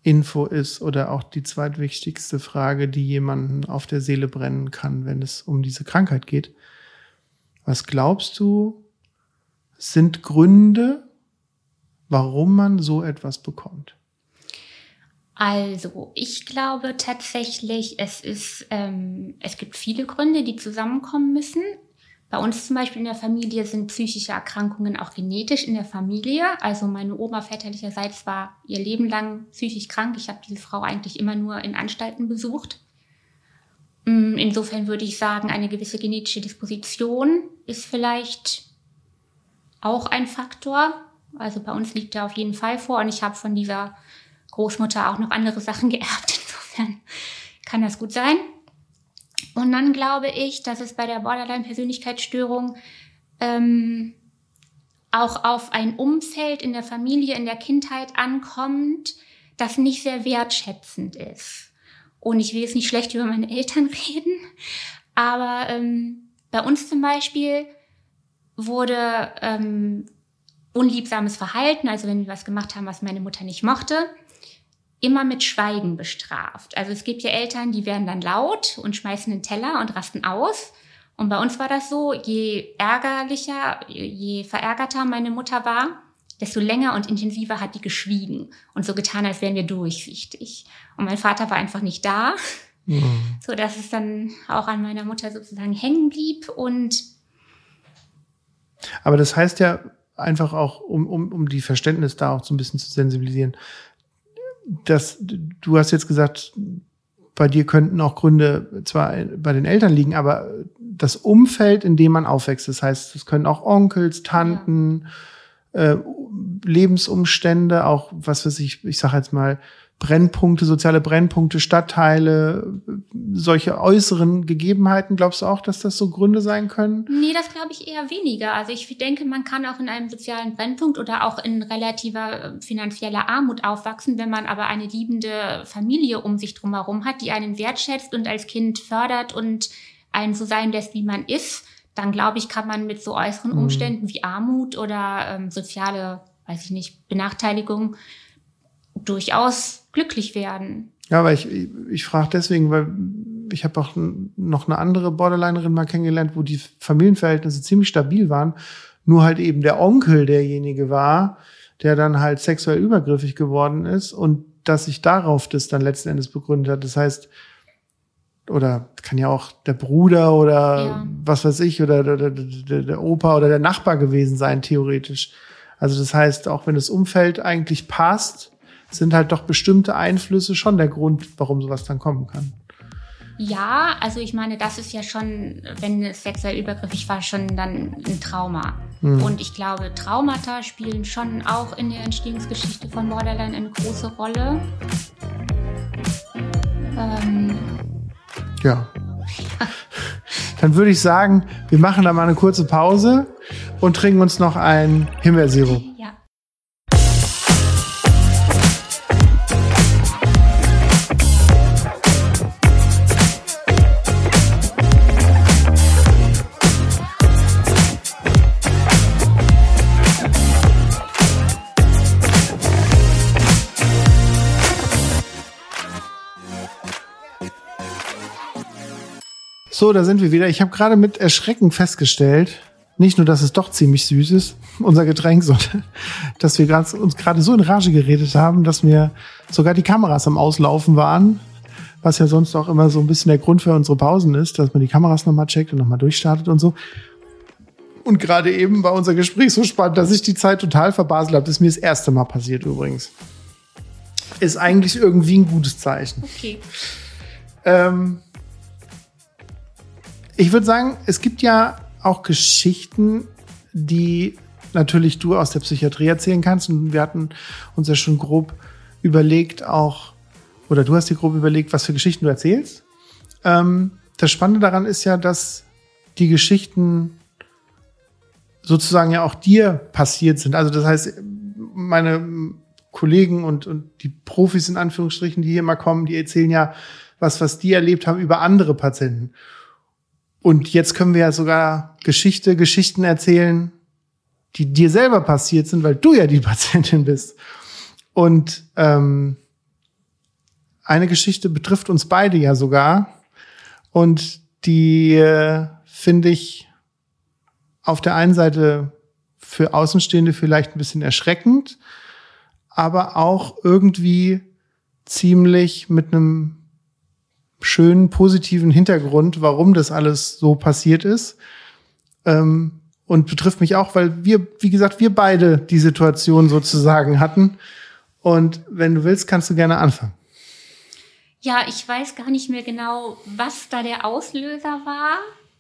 Info ist oder auch die zweitwichtigste Frage, die jemanden auf der Seele brennen kann, wenn es um diese Krankheit geht. Was glaubst du, sind Gründe, warum man so etwas bekommt? Also, ich glaube tatsächlich, es ist, ähm, es gibt viele Gründe, die zusammenkommen müssen. Bei uns zum Beispiel in der Familie sind psychische Erkrankungen auch genetisch in der Familie. Also meine Oma väterlicherseits war ihr Leben lang psychisch krank. Ich habe diese Frau eigentlich immer nur in Anstalten besucht. Mm, Insofern würde ich sagen, eine gewisse genetische Disposition ist vielleicht auch ein Faktor. Also bei uns liegt er auf jeden Fall vor und ich habe von dieser Großmutter auch noch andere Sachen [LAUGHS] geerbt. Insofern kann das gut sein. Und dann glaube ich, dass es bei der Borderline-Persönlichkeitsstörung ähm, auch auf ein Umfeld in der Familie, in der Kindheit ankommt, das nicht sehr wertschätzend ist. Und ich will jetzt nicht schlecht über meine Eltern [LAUGHS] reden, aber ähm, bei uns zum Beispiel wurde ähm, unliebsames Verhalten, also wenn wir was gemacht haben, was meine Mutter nicht mochte, immer mit Schweigen bestraft. Also es gibt ja Eltern, die werden dann laut und schmeißen den Teller und rasten aus. Und bei uns war das so, je ärgerlicher, je verärgerter meine Mutter war, desto länger und intensiver hat die geschwiegen und so getan, als wären wir durchsichtig. Und mein Vater war einfach nicht da, so dass es dann auch an meiner Mutter sozusagen hängen blieb und Aber das heißt ja einfach auch, um, um, um die Verständnis da auch so ein bisschen zu sensibilisieren, dass du hast jetzt gesagt, bei dir könnten auch Gründe zwar bei den Eltern liegen, aber das Umfeld, in dem man aufwächst, das heißt, es können auch Onkels, Tanten, äh, Lebensumstände, auch was weiß ich, ich sage jetzt mal Brennpunkte, soziale Brennpunkte, Stadtteile, solche äußeren Gegebenheiten. Glaubst du auch, dass das so Gründe sein können? Nee, das glaube ich eher weniger. Also ich denke, man kann auch in einem sozialen Brennpunkt oder auch in relativer äh, finanzieller Armut aufwachsen, wenn man aber eine liebende Familie um sich drumherum hat, die einen wertschätzt und als Kind fördert und einen so sein lässt, wie man ist. Dann glaube ich, kann man mit so äußeren Mhm. Umständen wie Armut oder ähm, soziale, weiß ich nicht, Benachteiligung durchaus glücklich werden. Ja, weil ich, ich, ich frage deswegen, weil ich habe auch noch eine andere Borderlinerin mal kennengelernt, wo die Familienverhältnisse ziemlich stabil waren. Nur halt eben der Onkel derjenige war, der dann halt sexuell übergriffig geworden ist und dass sich darauf das dann letzten Endes begründet hat. Das heißt, oder kann ja auch der Bruder oder Ja. was weiß ich, oder der, der, der, der Opa oder der Nachbar gewesen sein, theoretisch. Also das heißt, auch wenn das Umfeld eigentlich passt, sind halt doch bestimmte Einflüsse schon der Grund, warum sowas dann kommen kann. Ja, also ich meine, das ist ja schon, wenn es sexuell übergriffig war, schon dann ein Trauma. Und ich glaube, Traumata spielen schon auch in der Entstehungsgeschichte von Borderline eine große Rolle. Ähm, Ja. [LAUGHS] Dann würde ich sagen, wir machen da mal eine kurze Pause und trinken uns noch ein Himbeersirup. So, da sind wir wieder. Ich habe gerade mit Erschrecken festgestellt, nicht nur, dass es doch ziemlich süß ist, [LAUGHS] unser Getränk, sondern [LAUGHS] dass wir grad, uns gerade so in Rage geredet haben, dass mir sogar die Kameras am Auslaufen waren, was ja sonst auch immer so ein bisschen der Grund für unsere Pausen ist, dass man die Kameras nochmal checkt und nochmal durchstartet und so. Und gerade eben war unser Gespräch so spannend, dass ich die Zeit total verbaselt habe. Das ist mir das erste Mal passiert übrigens. Ist eigentlich irgendwie ein gutes Zeichen. Okay. Ähm, ich würde sagen, es gibt ja auch Geschichten, die natürlich du aus der Psychiatrie erzählen kannst. Und wir hatten uns ja schon grob überlegt, auch, oder du hast dir grob überlegt, was für Geschichten du erzählst. Ähm, das Spannende daran ist ja, dass die Geschichten sozusagen ja auch dir passiert sind. Also das heißt, meine Kollegen und, und die Profis in Anführungsstrichen, die hier mal kommen, die erzählen ja was, was die erlebt haben über andere Patienten. Und jetzt können wir ja sogar Geschichte, Geschichten erzählen, die dir selber passiert sind, weil du ja die [LAUGHS] Patientin bist. Und ähm, eine Geschichte betrifft uns beide ja sogar. Und die äh, finde ich auf der einen Seite für Außenstehende vielleicht ein bisschen erschreckend, aber auch irgendwie ziemlich mit einem schönen, positiven Hintergrund, warum das alles so passiert ist. Ähm, und betrifft mich auch, weil wir, wie gesagt, wir beide die Situation sozusagen hatten. Und wenn du willst, kannst du gerne anfangen. Ja, ich weiß gar nicht mehr genau, was da der Auslöser war.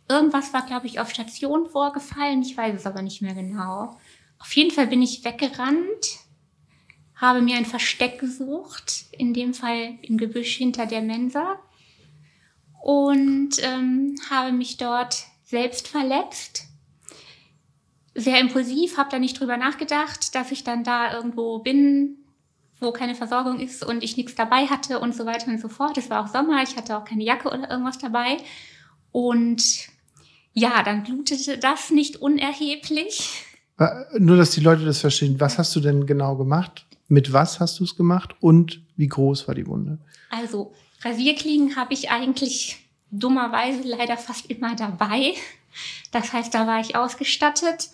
Irgendwas war, glaube ich, auf Station vorgefallen. Ich weiß es aber nicht mehr genau. Auf jeden Fall bin ich weggerannt, habe mir ein Versteck gesucht, in dem Fall im Gebüsch hinter der Mensa und ähm, habe mich dort selbst verletzt. Sehr impulsiv, habe da nicht drüber nachgedacht, dass ich dann da irgendwo bin, wo keine Versorgung ist und ich nichts dabei hatte und so weiter und so fort. Es war auch Sommer, ich hatte auch keine Jacke oder irgendwas dabei. Und ja, dann blutete das nicht unerheblich. Nur, dass die Leute das verstehen. Was hast du denn genau gemacht? Mit was hast du es gemacht? Und wie groß war die Wunde? Also, Rasierklingen habe ich eigentlich dummerweise leider fast immer dabei. Das heißt, da war ich ausgestattet.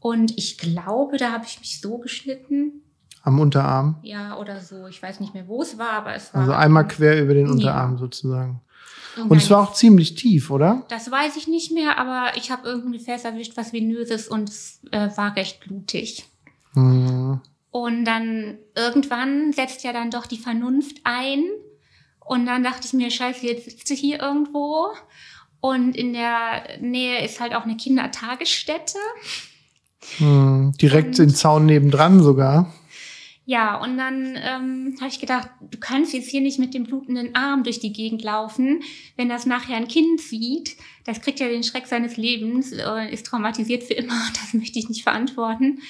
Und ich glaube, da habe ich mich so geschnitten. Am Unterarm? Ja, oder so. Ich weiß nicht mehr, wo es war, aber es war. Also einmal quer über den Unterarm ja. sozusagen. Und es war auch ziemlich tief, oder? Das weiß ich nicht mehr, aber ich habe irgendwie fest erwischt, was venöses und es äh, war recht blutig. Mhm. Und dann irgendwann setzt ja dann doch die Vernunft ein. Und dann dachte ich mir, scheiße, jetzt sitze ich hier irgendwo. Und in der Nähe ist halt auch eine Kindertagesstätte. Mhm. Direkt und, den Zaun nebendran sogar. Ja, und dann ähm, habe ich gedacht, du kannst jetzt hier nicht mit dem blutenden Arm durch die Gegend laufen. Wenn das nachher ein Kind sieht, das kriegt ja den Schreck seines Lebens, äh, ist traumatisiert für immer. [LAUGHS] Das möchte ich nicht verantworten.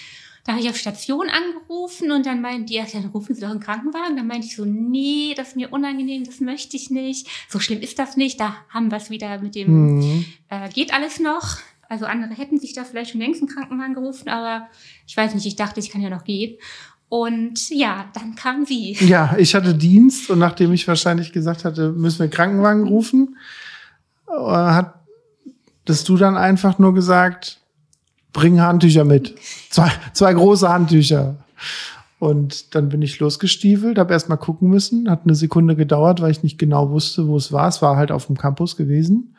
Da habe ich auf Station angerufen und dann meinten die, ja, dann rufen Sie doch einen Krankenwagen. Dann meinte ich so, nee, das ist mir unangenehm, das möchte ich nicht. So schlimm ist das nicht. Da haben wir es wieder mit dem, mhm. äh, geht alles noch. Also andere hätten sich da vielleicht schon längst einen Krankenwagen gerufen, aber ich weiß nicht, ich dachte, ich kann ja noch gehen. Und ja, dann kam sie. Ja, ich hatte Dienst und nachdem ich wahrscheinlich gesagt hatte, müssen wir Krankenwagen rufen, äh, hat das du dann einfach nur gesagt, bring Handtücher mit. Zwei, zwei große Handtücher. Und dann bin ich losgestiefelt, habe erst mal gucken müssen, hat eine Sekunde gedauert, weil ich nicht genau wusste, wo es war. Es war halt auf dem Campus gewesen.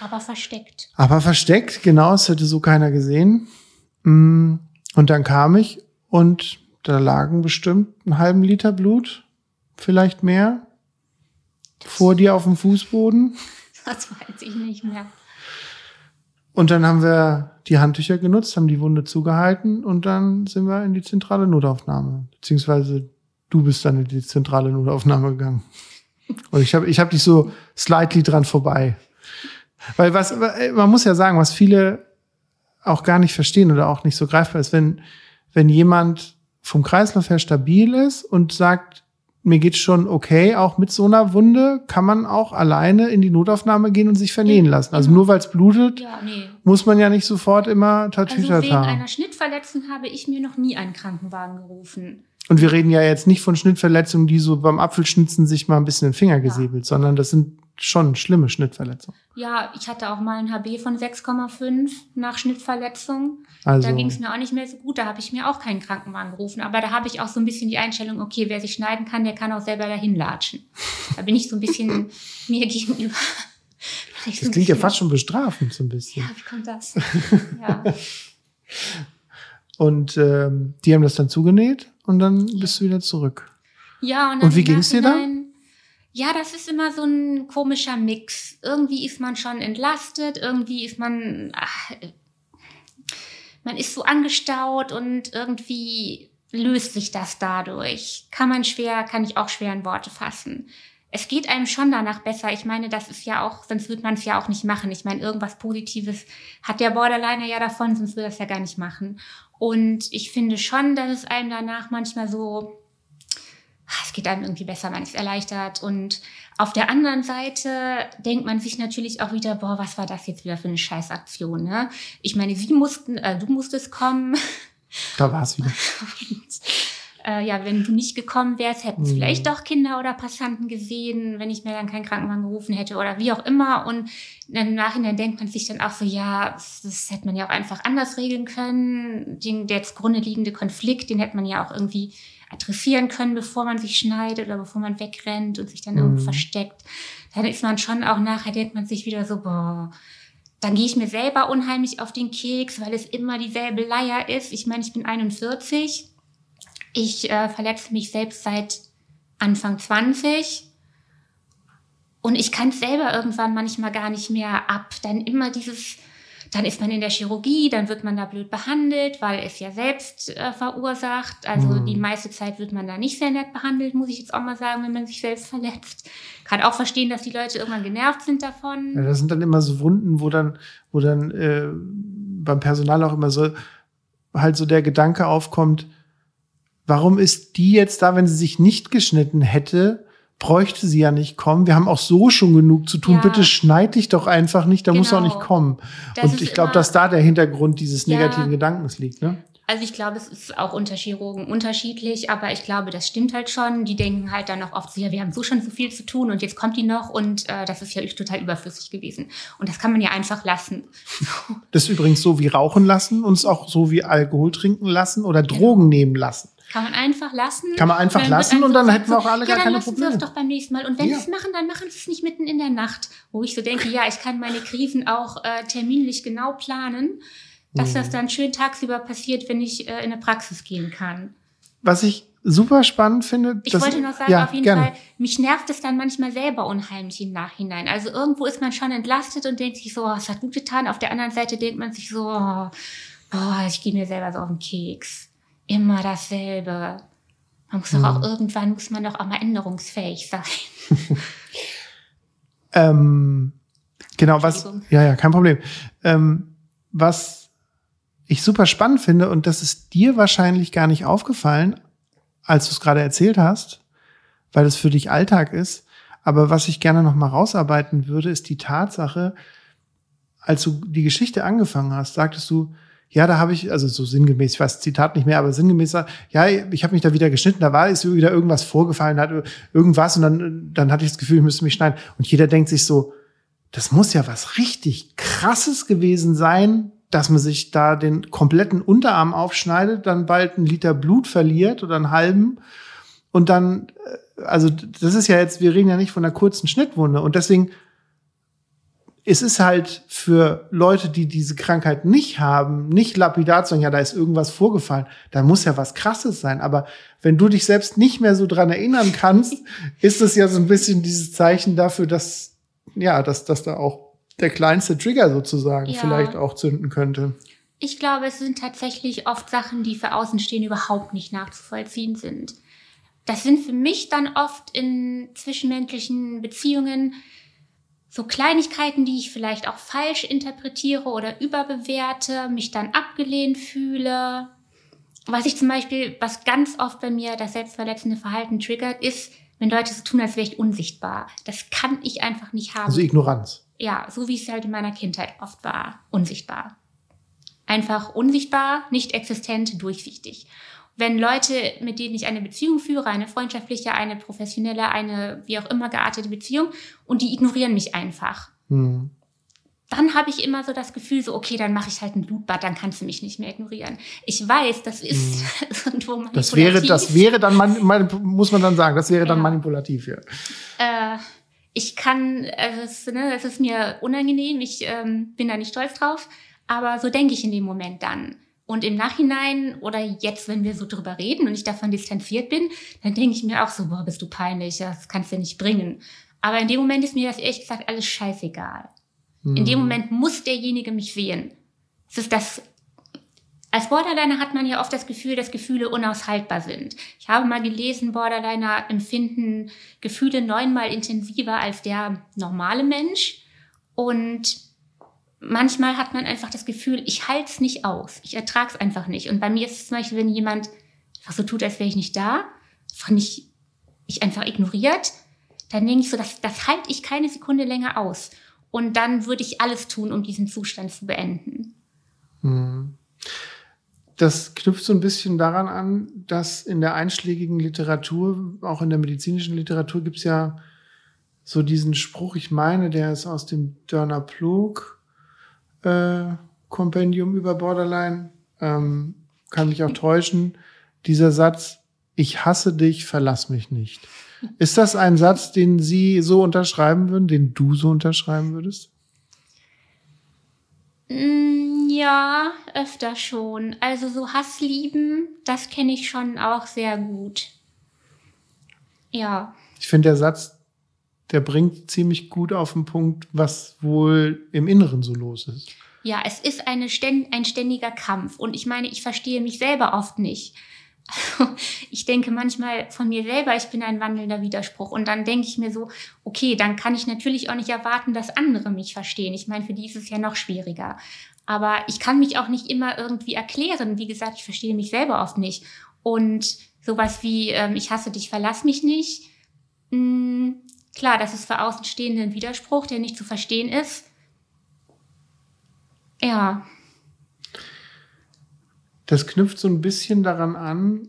Aber versteckt. Aber versteckt, genau, es hätte so keiner gesehen. Mm, und dann kam ich und da lagen bestimmt einen halben Liter Blut, vielleicht mehr, vor dir auf dem Fußboden. [LAUGHS] Das weiß ich nicht mehr. Und dann haben wir die Handtücher genutzt, haben die Wunde zugehalten und dann sind wir in die zentrale Notaufnahme. Beziehungsweise du bist dann in die zentrale Notaufnahme gegangen. Und ich habe ich hab dich so slightly dran vorbei. Weil was, man muss ja sagen, was viele auch gar nicht verstehen oder auch nicht so greifbar ist, wenn, wenn jemand vom Kreislauf her stabil ist und sagt, mir geht's schon okay, auch mit so einer Wunde kann man auch alleine in die Notaufnahme gehen und sich vernähen lassen. Also nur weil es blutet, ja, nee. muss man ja nicht sofort immer Tatütata also wegen einer Schnittverletzung habe ich mir noch nie einen Krankenwagen gerufen. Und wir reden ja jetzt nicht von Schnittverletzungen, die so beim Apfelschnitzen sich mal ein bisschen den Finger gesäbelt, ja. sondern das sind schon schlimme Schnittverletzungen. Ja, ich hatte auch mal ein HB von 6,5 nach Schnittverletzung. Also, Da ging es mir auch nicht mehr so gut. Da habe ich mir auch keinen Krankenwagen gerufen. Aber da habe ich auch so ein bisschen die Einstellung, okay, wer sich schneiden kann, der kann auch selber dahin latschen. Da bin ich so ein bisschen [LAUGHS] mir gegenüber. das klingt ja fast schon bestrafend, so ein bisschen. Ja, wie kommt das? [LAUGHS] Ja. Und ähm, die haben das dann zugenäht und dann bist du wieder zurück. Ja, und, Und dann wie im ging's dir da? Ja, das ist immer so ein komischer Mix. Irgendwie ist man schon entlastet, irgendwie ist man, ach, man ist so angestaut und irgendwie löst sich das dadurch. Kann man schwer, kann ich auch schwer in Worte fassen. Es geht einem schon danach besser. Ich meine, das ist ja auch, sonst würde man es ja auch nicht machen. Ich meine, irgendwas Positives hat der Borderliner ja davon, sonst würde er es ja gar nicht machen. Und ich finde schon, dass es einem danach manchmal so, es geht einem irgendwie besser, man ist erleichtert. Und auf der anderen Seite denkt man sich natürlich auch wieder, boah, was war das jetzt wieder für eine Scheißaktion, ne? Ich meine, sie mussten, äh, du musstest kommen. [LAUGHS] Da war es wieder. Und, äh, ja, wenn du nicht gekommen wärst, hätten es Mhm. vielleicht doch Kinder oder Passanten gesehen, wenn ich mir dann keinen Krankenwagen gerufen hätte oder wie auch immer. Und im Nachhinein denkt man sich dann auch so, ja, das, das hätte man ja auch einfach anders regeln können. Den, der zugrunde liegende Konflikt, den hätte man ja auch irgendwie adressieren können, bevor man sich schneidet oder bevor man wegrennt und sich dann irgendwo Mhm. versteckt. Dann ist man schon auch nachher, denkt man sich wieder so, boah, dann gehe ich mir selber unheimlich auf den Keks, weil es immer dieselbe Leier ist. Ich meine, ich bin 41. Ich äh, verletze mich selbst seit Anfang 20. Und ich kann es selber irgendwann manchmal gar nicht mehr ab. Dann immer dieses, dann ist man in der Chirurgie, dann wird man da blöd behandelt, weil es ja selbst äh, verursacht. Also Mhm. die meiste Zeit wird man da nicht sehr nett behandelt, muss ich jetzt auch mal sagen, wenn man sich selbst verletzt. Kann auch verstehen, dass die Leute irgendwann genervt sind davon. Ja, das sind dann immer so Wunden, wo dann, wo dann äh, beim Personal auch immer so halt so der Gedanke aufkommt, warum ist die jetzt da, wenn sie sich nicht geschnitten hätte? Bräuchte sie ja nicht kommen. Wir haben auch so schon genug zu tun. Ja. Bitte schneid dich doch einfach nicht, da muss auch Genau. nicht kommen. Das Und ich glaube, dass da der Hintergrund dieses Ja. negativen Gedankens liegt. Ne? Also ich glaube, es ist auch unter Chirurgen unterschiedlich, aber ich glaube, das stimmt halt schon. Die denken halt dann noch oft ja, wir haben so schon so viel zu tun und jetzt kommt die noch und äh, das ist ja total überflüssig gewesen. Und das kann man ja einfach lassen. Das ist übrigens so wie rauchen lassen, uns auch so wie Alkohol trinken lassen oder Drogen nehmen lassen. Kann man einfach lassen. Kann man einfach dann lassen und dann hätten wir auch alle ja, gar dann keine lassen Sie Probleme. das doch beim nächsten Mal. Und wenn Ja. Sie es machen, dann machen Sie es nicht mitten in der Nacht. Wo ich so denke, ja, ich kann meine Krisen auch äh, terminlich genau planen, dass Mhm. das dann schön tagsüber passiert, wenn ich äh, in eine Praxis gehen kann. Was ich super spannend finde, Ich wollte noch sagen, ja, auf jeden gerne. Fall, mich nervt es dann manchmal selber unheimlich im Nachhinein. Also irgendwo ist man schon entlastet und denkt sich so, oh, es hat gut getan. Auf der anderen Seite denkt man sich so, oh, boah, ich gehe mir selber so auf den Keks. Immer dasselbe. Man muss doch auch irgendwann, muss man doch auch mal änderungsfähig sein. [LAUGHS] Ähm, genau, was, ja, ja, kein Problem. Ähm, was ich super spannend finde, und das ist dir wahrscheinlich gar nicht aufgefallen, als du es gerade erzählt hast, weil es für dich Alltag ist. Aber was ich gerne noch mal rausarbeiten würde, ist die Tatsache, als du die Geschichte angefangen hast, sagtest du, ja, da habe ich, also so sinngemäß, ich weiß Zitat nicht mehr, aber sinngemäß, ja, ich habe mich da wieder geschnitten, da war ist wieder irgendwas vorgefallen, hat irgendwas und dann, dann hatte ich das Gefühl, ich müsste mich schneiden. Und jeder denkt sich so, das muss ja was richtig krasses gewesen sein, dass man sich da den kompletten Unterarm aufschneidet, dann bald einen Liter Blut verliert oder einen halben. Und dann, äh, also das ist ja jetzt, wir reden ja nicht von einer kurzen Schnittwunde. Und deswegen, es ist halt für Leute, die diese Krankheit nicht haben, nicht lapidar zu sagen, ja, da ist irgendwas vorgefallen. Da muss ja was Krasses sein. Aber wenn du dich selbst nicht mehr so dran erinnern kannst, [LAUGHS] ist es ja so ein bisschen dieses Zeichen dafür, dass, ja, dass, dass da auch der kleinste Trigger sozusagen Ja. vielleicht auch zünden könnte. Ich glaube, es sind tatsächlich oft Sachen, die für Außenstehende überhaupt nicht nachzuvollziehen sind. Das sind für mich dann oft in zwischenmenschlichen Beziehungen so Kleinigkeiten, die ich vielleicht auch falsch interpretiere oder überbewerte, mich dann abgelehnt fühle. Was ich zum Beispiel, was ganz oft bei mir das selbstverletzende Verhalten triggert, ist, wenn Leute so tun, als wäre ich unsichtbar. Das kann ich einfach nicht haben Also Ignoranz. ja, so wie es halt in meiner Kindheit oft war, unsichtbar. Einfach unsichtbar, nicht existent, durchsichtig. Wenn Leute, mit denen ich eine Beziehung führe, eine freundschaftliche, eine professionelle, eine wie auch immer geartete Beziehung, und die ignorieren mich einfach. Hm. Dann habe ich immer so das Gefühl, so, okay, dann mache ich halt ein Blutbad, dann kannst du mich nicht mehr ignorieren. Ich weiß, das ist hm. [LAUGHS] irgendwo manipulativ. Das wäre, das wäre dann, man, muss man dann sagen, das wäre dann ja. manipulativ, ja. Äh, ich kann, also es, ne, es ist mir unangenehm, ich ähm, bin da nicht stolz drauf, aber so denke ich in dem Moment dann. Und im Nachhinein oder jetzt, wenn wir so drüber reden und ich davon distanziert bin, dann denke ich mir auch so, boah, bist du peinlich, das kannst du nicht bringen. Aber in dem Moment ist mir das ehrlich gesagt alles scheißegal. Mhm. In dem hm. Moment muss derjenige mich sehen. Es ist das als Borderliner hat man ja oft das Gefühl, dass Gefühle unaushaltbar sind. Ich habe mal gelesen, Borderliner empfinden Gefühle neunmal intensiver als der normale Mensch. Und manchmal hat man einfach das Gefühl, ich halte es nicht aus. Ich ertrage es einfach nicht. Und bei mir ist es zum Beispiel, wenn jemand einfach so tut, als wäre ich nicht da, einfach nicht, ich einfach ignoriert, dann denke ich so, das, das halte ich keine Sekunde länger aus. Und dann würde ich alles tun, um diesen Zustand zu beenden. Hm das knüpft so ein bisschen daran an, dass in der einschlägigen Literatur, auch in der medizinischen Literatur, gibt es ja so diesen Spruch, ich meine, der ist aus dem Dörner Plug äh, Kompendium über Borderline, ähm, kann mich auch täuschen. Dieser Satz, ich hasse dich, verlass mich nicht. Ist das ein Satz, den Sie so unterschreiben würden, den du so unterschreiben würdest? Mm, ja, öfter schon. Also so Hasslieben, das kenne ich schon auch sehr gut. Ja. Ich finde, der Satz, der bringt ziemlich gut auf den Punkt, was wohl im Inneren so los ist. Ja, es ist eine ständ ein ständiger Kampf. Und ich meine, ich verstehe mich selber oft nicht. [LAUGHS] ich denke manchmal von mir selber, ich bin ein wandelnder Widerspruch. Und dann denke ich mir so, okay, dann kann ich natürlich auch nicht erwarten, dass andere mich verstehen. Ich meine, für die ist es ja noch schwieriger. Aber ich kann mich auch nicht immer irgendwie erklären. Wie gesagt, ich verstehe mich selber oft nicht. Und sowas wie, ähm, ich hasse dich, verlass mich nicht. Mh, hm, klar, das ist für Außenstehende ein Widerspruch, der nicht zu verstehen ist. Ja. Das knüpft so ein bisschen daran an,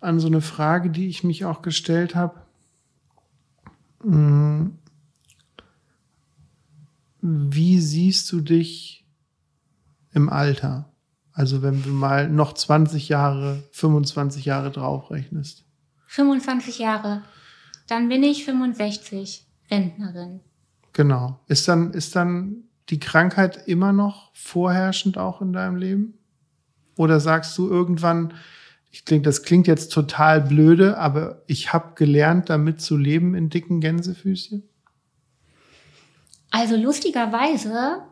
an so eine Frage, die ich mich auch gestellt habe. Hm. Wie siehst du dich im Alter? Also wenn du mal noch 20 Jahre, 25 Jahre draufrechnest. 25 Jahre. Dann bin ich 65, Rentnerin. Genau. Ist dann, ist dann die Krankheit immer noch vorherrschend auch in deinem Leben? Oder sagst du irgendwann, ich klingt, das klingt jetzt total blöde, aber ich habe gelernt, damit zu leben in dicken Gänsefüßchen? Also lustigerweise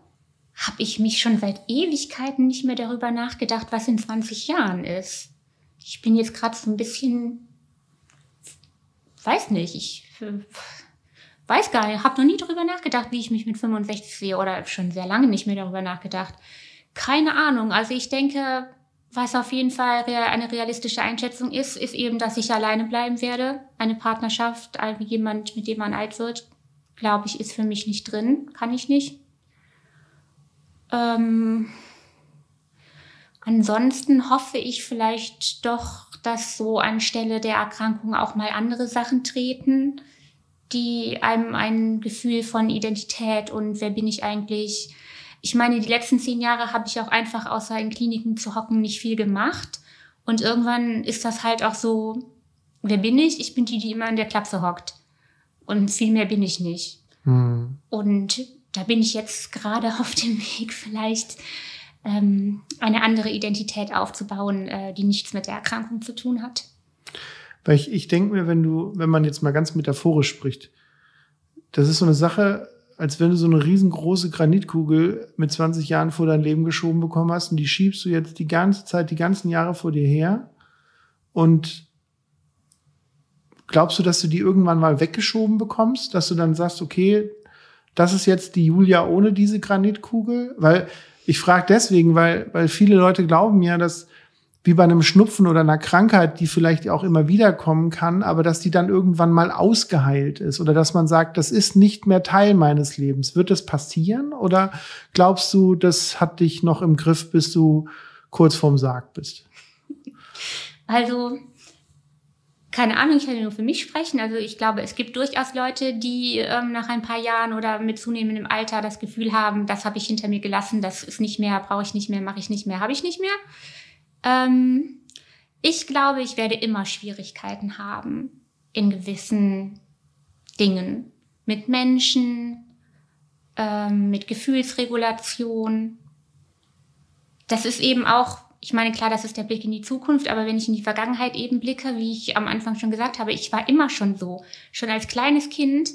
habe ich mich schon seit Ewigkeiten nicht mehr darüber nachgedacht, was in 20 Jahren ist. Ich bin jetzt gerade so ein bisschen, weiß nicht, ich weiß gar nicht, habe noch nie darüber nachgedacht, wie ich mich mit 65 sehe oder schon sehr lange nicht mehr darüber nachgedacht. Keine Ahnung. Also ich denke, was auf jeden Fall eine realistische Einschätzung ist, ist eben, dass ich alleine bleiben werde. Eine Partnerschaft, jemand, mit dem man alt wird, glaube ich, ist für mich nicht drin. Kann ich nicht. Ähm, ansonsten hoffe ich vielleicht doch, dass so anstelle der Erkrankung auch mal andere Sachen treten, die einem ein Gefühl von Identität und wer bin ich eigentlich ich meine, die letzten zehn Jahre habe ich auch einfach außer in Kliniken zu hocken nicht viel gemacht. Und irgendwann ist das halt auch so, wer bin ich? Ich bin die, die immer in der Klapse hockt. Und viel mehr bin ich nicht. Hm. Und da bin ich jetzt gerade [LAUGHS] auf dem Weg, vielleicht ähm, eine andere Identität aufzubauen, äh, die nichts mit der Erkrankung zu tun hat. Weil ich, ich denke mir, wenn du, wenn man jetzt mal ganz metaphorisch spricht, das ist so eine Sache, als wenn du so eine riesengroße Granitkugel mit 20 Jahren vor dein Leben geschoben bekommen hast und die schiebst du jetzt die ganze Zeit, die ganzen Jahre vor dir her und glaubst du, dass du die irgendwann mal weggeschoben bekommst, dass du dann sagst, okay, das ist jetzt die Julia ohne diese Granitkugel? Weil ich frage deswegen, weil, weil viele Leute glauben ja, dass wie bei einem Schnupfen oder einer Krankheit, die vielleicht auch immer wieder kommen kann, aber dass die dann irgendwann mal ausgeheilt ist oder dass man sagt, das ist nicht mehr Teil meines Lebens. Wird das passieren oder glaubst du, das hat dich noch im Griff, bis du kurz vorm Sarg bist? Also, keine Ahnung, ich kann nur für mich sprechen. Also ich glaube, es gibt durchaus Leute, die ähm, nach ein paar Jahren oder mit zunehmendem Alter das Gefühl haben, das habe ich hinter mir gelassen, das ist nicht mehr, brauche ich nicht mehr, mache ich nicht mehr, habe ich nicht mehr. Ähm, ich glaube, ich werde immer Schwierigkeiten haben in gewissen Dingen. Mit Menschen, ähm, mit Gefühlsregulation. Das ist eben auch ich meine, klar, das ist der Blick in die Zukunft, aber wenn ich in die Vergangenheit eben blicke, wie ich am Anfang schon gesagt habe, ich war immer schon so. Schon als kleines Kind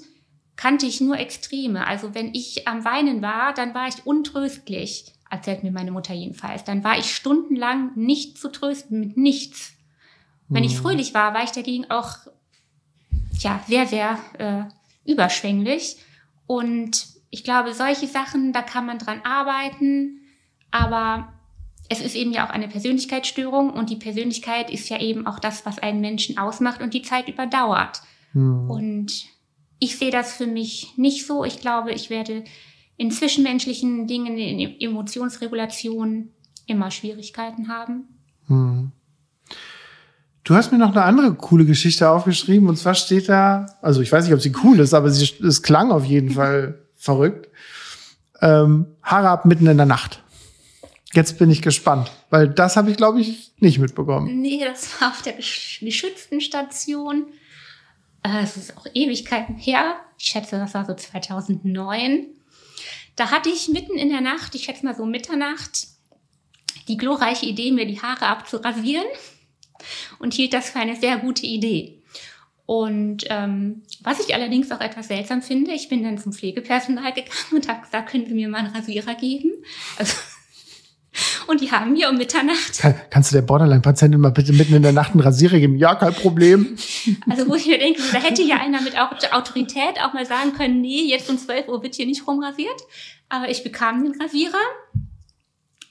kannte ich nur Extreme. Also wenn ich am Weinen war, dann war ich untröstlich, erzählt mir meine Mutter jedenfalls. Dann war ich stundenlang nicht zu trösten mit nichts. Wenn ich mhm. fröhlich war, war ich dagegen auch ja, sehr, sehr äh, überschwänglich. Und ich glaube, solche Sachen, da kann man dran arbeiten, aber es ist eben ja auch eine Persönlichkeitsstörung und die Persönlichkeit ist ja eben auch das, was einen Menschen ausmacht und die Zeit überdauert. Hm. Und ich sehe das für mich nicht so. Ich glaube, ich werde in zwischenmenschlichen Dingen, in Emotionsregulation immer Schwierigkeiten haben. Hm. Du hast mir noch eine andere coole Geschichte aufgeschrieben und zwar steht da, also ich weiß nicht, ob sie cool ist, aber sie, es klang auf jeden [LAUGHS] Fall verrückt. Ähm, Haare ab mitten in der Nacht. Jetzt bin ich gespannt, weil das habe ich, glaube ich, nicht mitbekommen. Nee, das war auf der geschützten Station. Äh, es ist auch Ewigkeiten her. Ich schätze, das war so 2009. Da hatte ich mitten in der Nacht, ich schätze mal so Mitternacht, die glorreiche Idee, mir die Haare abzurasieren und hielt das für eine sehr gute Idee. Und ähm, was ich allerdings auch etwas seltsam finde, ich bin dann zum Pflegepersonal gegangen und habe gesagt, können Sie mir mal einen Rasierer geben? Also und die haben mir um Mitternacht. Kann, kannst du der Borderline-Patientin mal bitte mitten in der Nacht einen Rasierer geben? Ja, kein Problem. Also wo ich mir denke, da hätte ja einer mit Autorität auch mal sagen können, nee, jetzt um 12 Uhr wird hier nicht rumrasiert. Aber ich bekam den Rasierer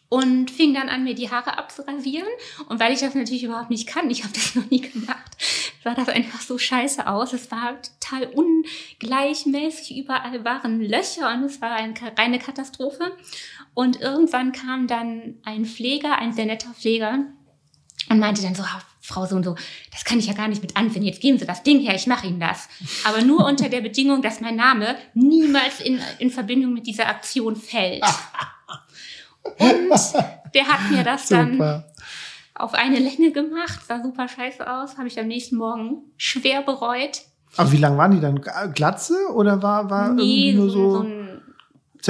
und fing dann an, mir die Haare abzurasieren. Und weil ich das natürlich überhaupt nicht kann, ich habe das noch nie gemacht, sah das einfach so scheiße aus. Es war total ungleichmäßig, überall waren Löcher und es war eine reine Katastrophe. Und irgendwann kam dann ein Pfleger, ein sehr netter Pfleger, und meinte dann so, Frau so und so, das kann ich ja gar nicht mit anfinden. Jetzt geben Sie das Ding her, ich mache Ihnen das. Aber nur unter der Bedingung, dass mein Name niemals in, in Verbindung mit dieser Aktion fällt. Und der hat mir das dann auf eine Länge gemacht, sah super scheiße aus, habe ich am nächsten Morgen schwer bereut. Aber wie lang waren die dann? Glatze oder war, war nee, irgendwie nur so, so ein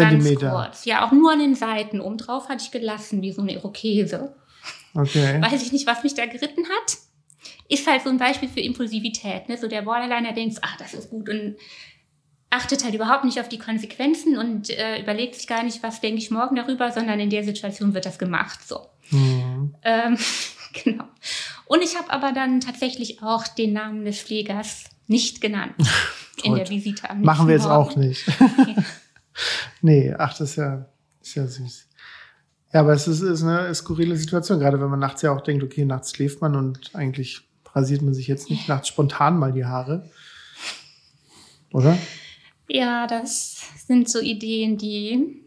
Zentimeter? Kurz. Ja, auch nur an den Seiten. Oben drauf hatte ich gelassen, wie so eine Irokese. Okay. [LAUGHS] Weiß ich nicht, was mich da geritten hat. Ist halt so ein Beispiel für Impulsivität. Ne? So der Borderliner denkt, ach, das ist gut und achtet halt überhaupt nicht auf die Konsequenzen und äh, überlegt sich gar nicht, was denke ich morgen darüber, sondern in der Situation wird das gemacht. So. Mhm. Ähm, [LAUGHS] genau. Und ich habe aber dann tatsächlich auch den Namen des Pflegers nicht genannt [LAUGHS] in der Visite am Machen wir jetzt Morgen. auch nicht. ja. Nee, ach, das ist ja, ist ja süß. Ja, aber es ist, ist eine skurrile Situation, gerade wenn man nachts ja auch denkt, okay, nachts schläft man und eigentlich rasiert man sich jetzt nicht [LAUGHS] nachts spontan mal die Haare. Oder? Ja, das sind so Ideen, die.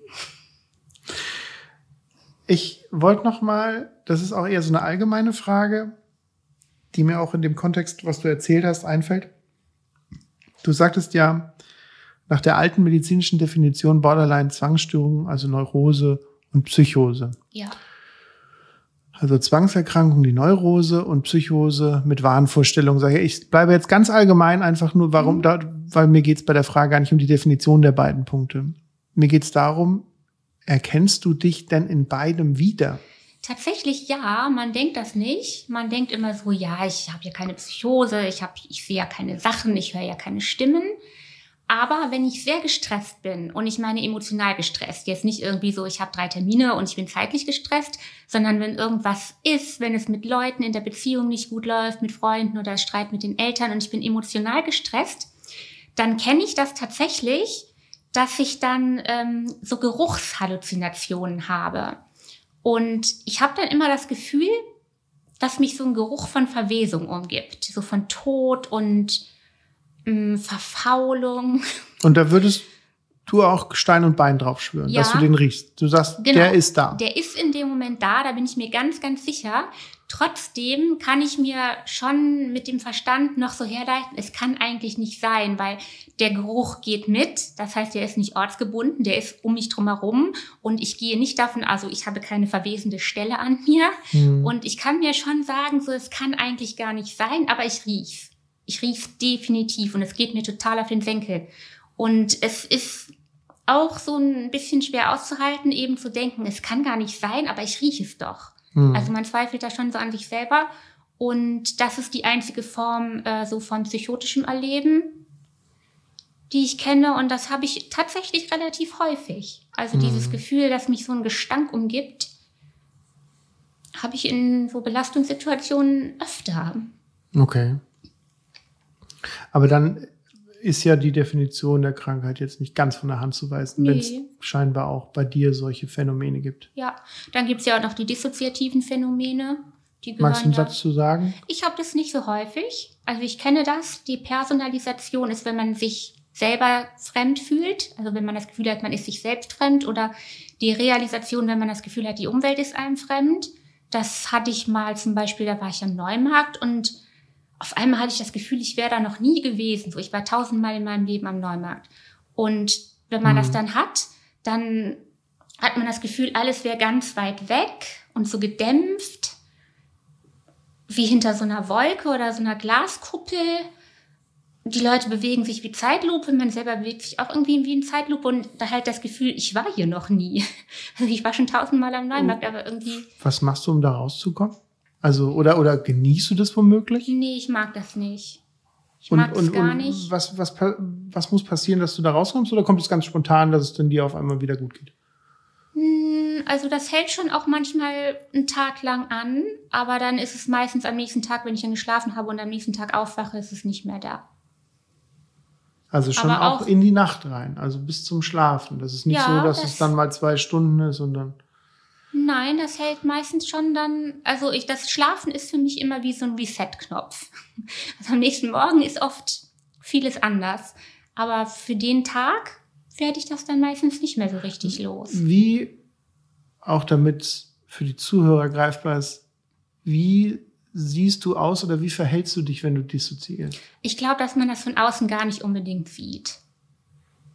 Ich wollte noch mal, das ist auch eher so eine allgemeine Frage, die mir auch in dem Kontext, was du erzählt hast, einfällt. Du sagtest ja, nach der alten medizinischen Definition Borderline Zwangsstörung, also Neurose und Psychose. Ja. Also Zwangserkrankung, die Neurose und Psychose mit Wahnvorstellungen. Sage ich bleibe jetzt ganz allgemein einfach nur, warum mhm. da, weil mir geht's bei der Frage gar nicht um die Definition der beiden Punkte. Mir geht's darum, erkennst du dich denn in beidem wieder? Tatsächlich ja, man denkt das nicht. Man denkt immer so, ja, ich habe ja keine Psychose, ich habe, ich sehe ja keine Sachen, ich höre ja keine Stimmen. Aber wenn ich sehr gestresst bin und ich meine emotional gestresst, jetzt nicht irgendwie so, ich habe drei Termine und ich bin zeitlich gestresst, sondern wenn irgendwas ist, wenn es mit Leuten in der Beziehung nicht gut läuft, mit Freunden oder Streit mit den Eltern und ich bin emotional gestresst, dann kenne ich das tatsächlich, dass ich dann ähm, so Geruchshalluzinationen habe. Und ich habe dann immer das Gefühl, dass mich so ein Geruch von Verwesung umgibt, so von Tod und mh, Verfaulung. [LAUGHS] Und da würdest du auch Stein und Bein drauf schwören, Ja. dass du den riechst. Du sagst, Genau. der ist da. Der ist in dem Moment da, da bin ich mir ganz, ganz sicher. Trotzdem kann ich mir schon mit dem Verstand noch so herleiten, es kann eigentlich nicht sein, weil der Geruch geht mit. Das heißt, der ist nicht ortsgebunden, der ist um mich drumherum und ich gehe nicht davon, also ich habe keine verwesende Stelle an mir. Hm. Und ich kann mir schon sagen, so es kann eigentlich gar nicht sein, aber ich riech's. Ich riech's definitiv und es geht mir total auf den Senkel. Und es ist auch so ein bisschen schwer auszuhalten, eben zu denken, es kann gar nicht sein, aber ich rieche es doch. Hm. Also man zweifelt da schon so an sich selber. Und das ist die einzige Form äh, so von psychotischem Erleben, die ich kenne. Und das habe ich tatsächlich relativ häufig. Also dieses Gefühl, dass mich so ein Gestank umgibt, habe ich in so Belastungssituationen öfter. Okay. Aber dann ist ja die Definition der Krankheit jetzt nicht ganz von der Hand zu weisen, wenn es Nee. scheinbar auch bei dir solche Phänomene gibt. Ja, dann gibt's ja auch noch die dissoziativen Phänomene. Die Magst du einen Satz zu sagen? Ich habe das nicht so häufig. Also ich kenne das. Die Personalisation ist, wenn man sich selber fremd fühlt, also wenn man das Gefühl hat, man ist sich selbst fremd oder die Realisation, wenn man das Gefühl hat, die Umwelt ist einem fremd. Das hatte ich mal zum Beispiel, da war ich am Neumarkt und auf einmal hatte ich das Gefühl, ich wäre da noch nie gewesen. So, ich war tausendmal in meinem Leben am Neumarkt. Und wenn man Mhm. das dann hat, dann hat man das Gefühl, alles wäre ganz weit weg und so gedämpft wie hinter so einer Wolke oder so einer Glaskuppel. Die Leute bewegen sich wie Zeitlupe, man selber bewegt sich auch irgendwie wie in Zeitlupe und da halt das Gefühl, ich war hier noch nie. [LAUGHS] Also ich war schon tausendmal am Neumarkt, aber irgendwie, Was machst du, um da rauszukommen? Also, oder, oder genießt du das womöglich? nee, ich mag das nicht. Ich mag das gar nicht. Was, was, was muss passieren, dass du da rauskommst? Oder kommt es ganz spontan, dass es dann dir auf einmal wieder gut geht? Hm, Also das hält schon auch manchmal einen Tag lang an, aber dann ist es meistens am nächsten Tag, wenn ich dann geschlafen habe und am nächsten Tag aufwache, ist es nicht mehr da. Also schon auch, auch- in die Nacht rein, also bis zum Schlafen. Das ist nicht Ja, so, dass das- es dann mal zwei Stunden ist und dann. Nein, das hält meistens schon dann, also ich, das Schlafen ist für mich immer wie so ein Reset-Knopf. [LAUGHS] Also am nächsten Morgen ist oft vieles anders. Aber für den Tag werde ich das dann meistens nicht mehr so richtig los. Wie, auch damit für die Zuhörer greifbar ist, wie siehst du aus oder wie verhältst du dich, wenn du dissoziierst? Ich glaube, dass man das von außen gar nicht unbedingt sieht.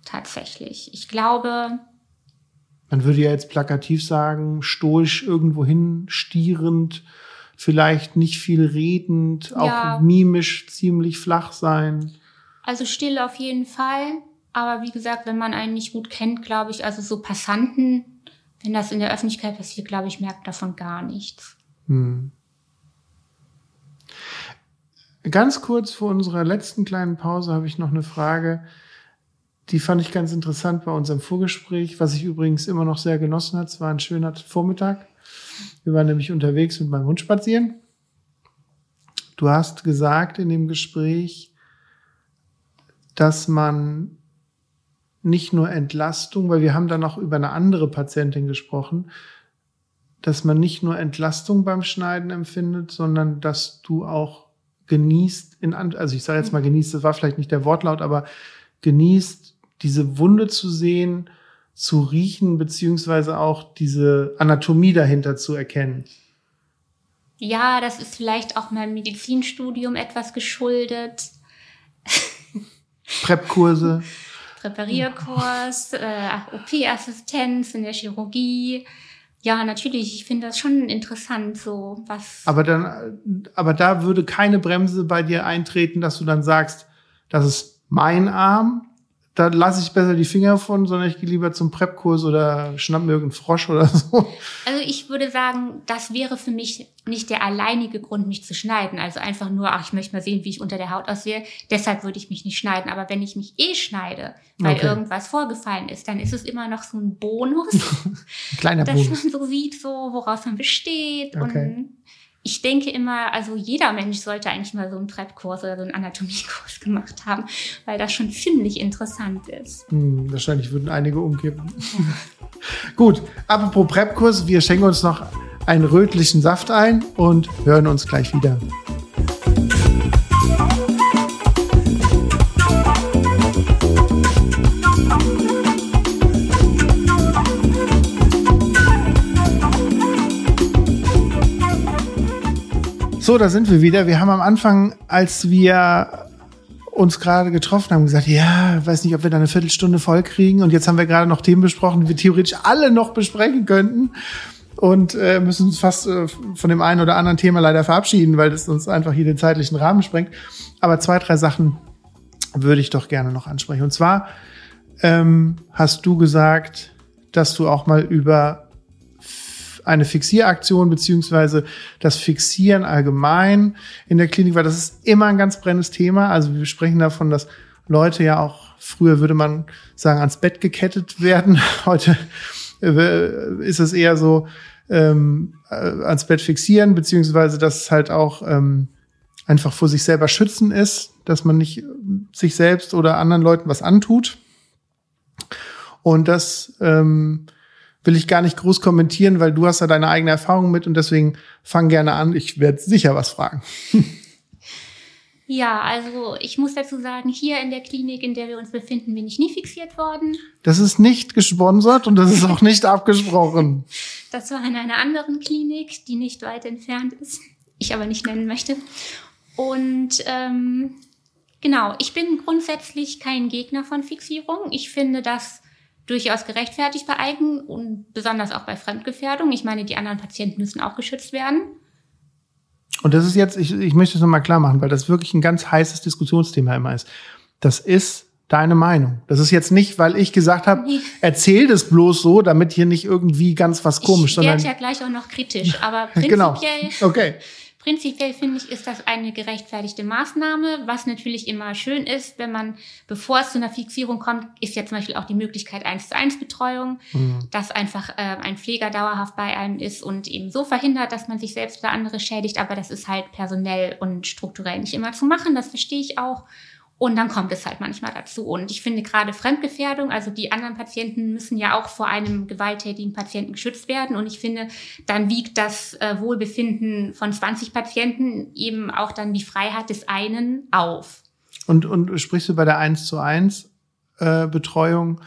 Tatsächlich. Ich glaube, Man würde ja jetzt plakativ sagen, stoisch irgendwo hin, stierend, vielleicht nicht viel redend, auch Ja. mimisch ziemlich flach sein. also still auf jeden Fall. Aber wie gesagt, wenn man einen nicht gut kennt, glaube ich, also so Passanten, wenn das in der Öffentlichkeit passiert, glaube ich, merkt davon gar nichts. Hm. Ganz kurz vor unserer letzten kleinen Pause habe ich noch eine Frage, die fand ich ganz interessant bei unserem Vorgespräch, was ich übrigens immer noch sehr genossen hat. Es war ein schöner Vormittag. Wir waren nämlich unterwegs mit meinem Hund spazieren. Du hast gesagt in dem Gespräch, dass man nicht nur Entlastung, weil wir haben dann noch über eine andere Patientin gesprochen, dass man nicht nur Entlastung beim Schneiden empfindet, sondern dass du auch genießt, in, also ich sage jetzt mal genießt, das war vielleicht nicht der Wortlaut, aber genießt, diese Wunde zu sehen, zu riechen, beziehungsweise auch diese Anatomie dahinter zu erkennen. Ja, das ist vielleicht auch meinem Medizinstudium etwas geschuldet. Prep-Kurse. [LAUGHS] Präparierkurs, äh, OP-Assistenz in der Chirurgie. Ja, natürlich, ich finde das schon interessant, so was. Aber dann, aber da würde keine Bremse bei dir eintreten, dass du dann sagst, das ist mein Arm, da lasse ich besser die Finger von, sondern ich gehe lieber zum Prep-Kurs oder schnapp mir irgendeinen Frosch oder so. Also ich würde sagen, das wäre für mich nicht der alleinige Grund, mich zu schneiden. Also einfach nur, ach, ich möchte mal sehen, wie ich unter der Haut aussehe. Deshalb würde ich mich nicht schneiden. Aber wenn ich mich eh schneide, weil Okay. irgendwas vorgefallen ist, dann ist es immer noch so ein Bonus, [LAUGHS] Ein kleiner dass Bonus. man so sieht, so woraus man besteht. Okay. Und ich denke immer, also jeder Mensch sollte eigentlich mal so einen Prep-Kurs oder so einen Anatomiekurs [LAUGHS] gemacht haben, weil das schon ziemlich interessant ist. Hm, wahrscheinlich würden einige umkippen. [LAUGHS] Gut, apropos Prep-Kurs, wir schenken uns noch einen rötlichen Saft ein und hören uns gleich wieder. So, da sind wir wieder. Wir haben am Anfang, als wir uns gerade getroffen haben, gesagt, ja, weiß nicht, ob wir da eine Viertelstunde voll kriegen. Und jetzt haben wir gerade noch Themen besprochen, die wir theoretisch alle noch besprechen könnten. Und äh, müssen uns fast äh, von dem einen oder anderen Thema leider verabschieden, weil das uns einfach hier den zeitlichen Rahmen sprengt. Aber zwei, drei Sachen würde ich doch gerne noch ansprechen. Und zwar ähm, hast du gesagt, dass du auch mal über eine Fixieraktion beziehungsweise das Fixieren allgemein in der Klinik, weil das ist immer ein ganz brennendes Thema. Also wir sprechen davon, dass Leute ja auch, früher würde man sagen, ans Bett gekettet werden. [LAUGHS] Heute äh, ist es eher so, ähm, äh, ans Bett fixieren, beziehungsweise dass es halt auch ähm, einfach vor sich selber schützen ist, dass man nicht sich selbst oder anderen Leuten was antut. Und das ähm, will ich gar nicht groß kommentieren, weil du hast ja deine eigene Erfahrung mit und deswegen fang gerne an. Ich werde sicher was fragen. [LAUGHS] Ja, also ich muss dazu sagen, hier in der Klinik, in der wir uns befinden, bin ich nie fixiert worden. Das ist nicht gesponsert und das ist auch nicht abgesprochen. [LAUGHS] Das war in einer anderen Klinik, die nicht weit entfernt ist, [LAUGHS] ich aber nicht nennen möchte. Und ähm, genau, ich bin grundsätzlich kein Gegner von Fixierung. Ich finde das durchaus gerechtfertigt bei Eigen und besonders auch bei Fremdgefährdung. Ich meine, die anderen Patienten müssen auch geschützt werden. Und das ist jetzt, ich, ich möchte es nochmal klar machen, weil das wirklich ein ganz heißes Diskussionsthema immer ist. Das ist deine Meinung. Das ist jetzt nicht, weil ich gesagt habe, nee. erzähl das bloß so, damit hier nicht irgendwie ganz was komisch. Ich werde ja gleich auch noch kritisch, aber [LAUGHS] genau. prinzipiell genau. okay. Prinzipiell finde ich, ist das eine gerechtfertigte Maßnahme. Was natürlich immer schön ist, wenn man, bevor es zu einer Fixierung kommt, ist ja zum Beispiel auch die Möglichkeit 1 zu 1 Betreuung, mhm. dass einfach äh, ein Pfleger dauerhaft bei einem ist und eben so verhindert, dass man sich selbst oder andere schädigt. Aber das ist halt personell und strukturell nicht immer zu machen. Das verstehe ich auch. Und dann kommt es halt manchmal dazu. Und ich finde gerade Fremdgefährdung, also die anderen Patienten müssen ja auch vor einem gewalttätigen Patienten geschützt werden. Und ich finde, dann wiegt das äh, Wohlbefinden von 20 Patienten eben auch dann die Freiheit des einen auf. Und, und sprichst du bei der 1 zu 1 äh, Betreuung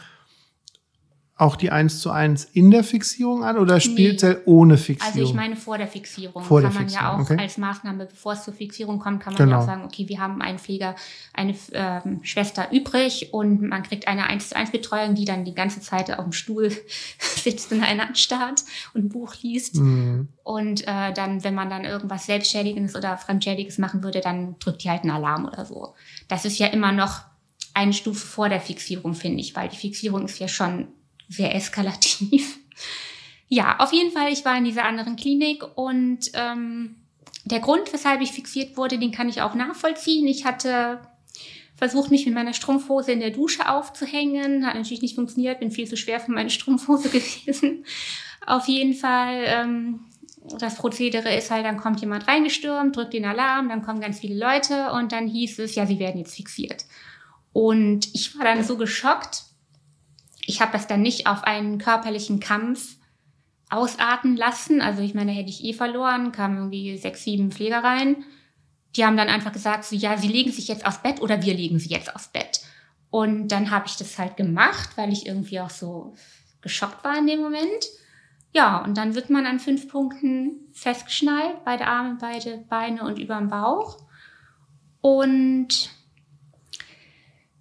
auch die 1 zu 1 in der Fixierung an oder spielt nee. ohne Fixierung? Also ich meine vor der Fixierung vor kann der man ja auch okay. als Maßnahme, bevor es zur Fixierung kommt, kann man genau. ja auch sagen, okay, wir haben einen Pfleger, eine ähm, Schwester übrig und man kriegt eine 1 zu 1 Betreuung, die dann die ganze Zeit auf dem Stuhl [LAUGHS] sitzt und einen anstarrt und ein Buch liest. Mhm. Und äh, dann, wenn man dann irgendwas Selbstschädigendes oder Fremdschädiges machen würde, dann drückt die halt einen Alarm oder so. Das ist ja immer noch eine Stufe vor der Fixierung, finde ich, weil die Fixierung ist ja schon sehr eskalativ. Ja, auf jeden Fall, ich war in dieser anderen Klinik und ähm, der Grund, weshalb ich fixiert wurde, den kann ich auch nachvollziehen. Ich hatte versucht, mich mit meiner Strumpfhose in der Dusche aufzuhängen. Hat natürlich nicht funktioniert, bin viel zu schwer für meine Strumpfhose [LAUGHS] gewesen. Auf jeden Fall, ähm, das Prozedere ist halt, dann kommt jemand reingestürmt, drückt den Alarm, dann kommen ganz viele Leute und dann hieß es, ja, sie werden jetzt fixiert. Und ich war dann so geschockt, ich habe das dann nicht auf einen körperlichen Kampf ausarten lassen. Also ich meine, hätte ich eh verloren, kamen irgendwie sechs, sieben Pfleger rein. Die haben dann einfach gesagt, so, ja, sie legen sich jetzt aufs Bett oder wir legen sie jetzt aufs Bett. Und dann habe ich das halt gemacht, weil ich irgendwie auch so geschockt war in dem Moment. Ja, und dann wird man an fünf Punkten festgeschnallt, beide Arme, beide Beine und überm Bauch. Und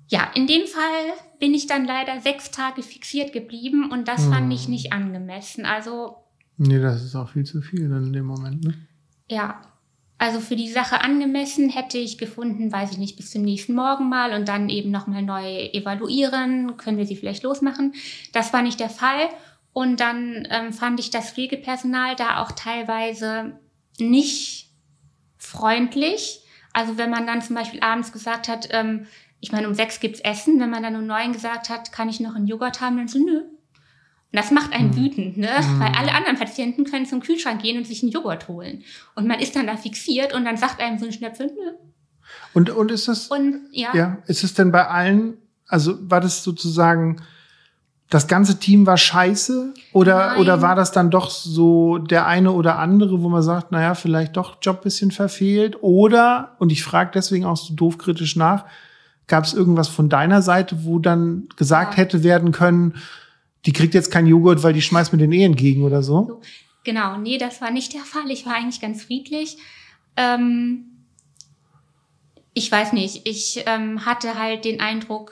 ja, in dem Fall bin ich dann leider sechs Tage fixiert geblieben und das hm. fand ich hm. nicht angemessen. Also. Nee, das ist auch viel zu viel dann in dem Moment, ne? Ja. Also für die Sache angemessen hätte ich gefunden, weiß ich nicht, bis zum nächsten Morgen mal und dann eben nochmal neu evaluieren, können wir sie vielleicht losmachen. Das war nicht der Fall. Und dann ähm, fand ich das Pflegepersonal da auch teilweise nicht freundlich. Also wenn man dann zum Beispiel abends gesagt hat, ähm, ich meine, um sechs gibt's Essen. Wenn man dann um neun gesagt hat, kann ich noch einen Joghurt haben, dann so, nö. Und das macht einen mhm. wütend, ne? Mhm. Weil alle anderen Patienten können zum Kühlschrank gehen und sich einen Joghurt holen. Und man ist dann da fixiert und dann sagt einem so ein Schnäpfel, nö. Und, und ist das, und, ja. ja, ist es denn bei allen, also war das sozusagen, das ganze Team war scheiße? Oder, oder war das dann doch so der eine oder andere, wo man sagt, naja, vielleicht doch Job bisschen verfehlt? Oder, und ich frage deswegen auch so doof kritisch nach, Gab es irgendwas von deiner Seite, wo dann gesagt hätte werden können, die kriegt jetzt keinen Joghurt, weil die schmeißt mir den eh entgegen oder so? Genau, nee, das war nicht der Fall. Ich war eigentlich ganz friedlich. Ähm, ich weiß nicht, ich ähm, hatte halt den Eindruck,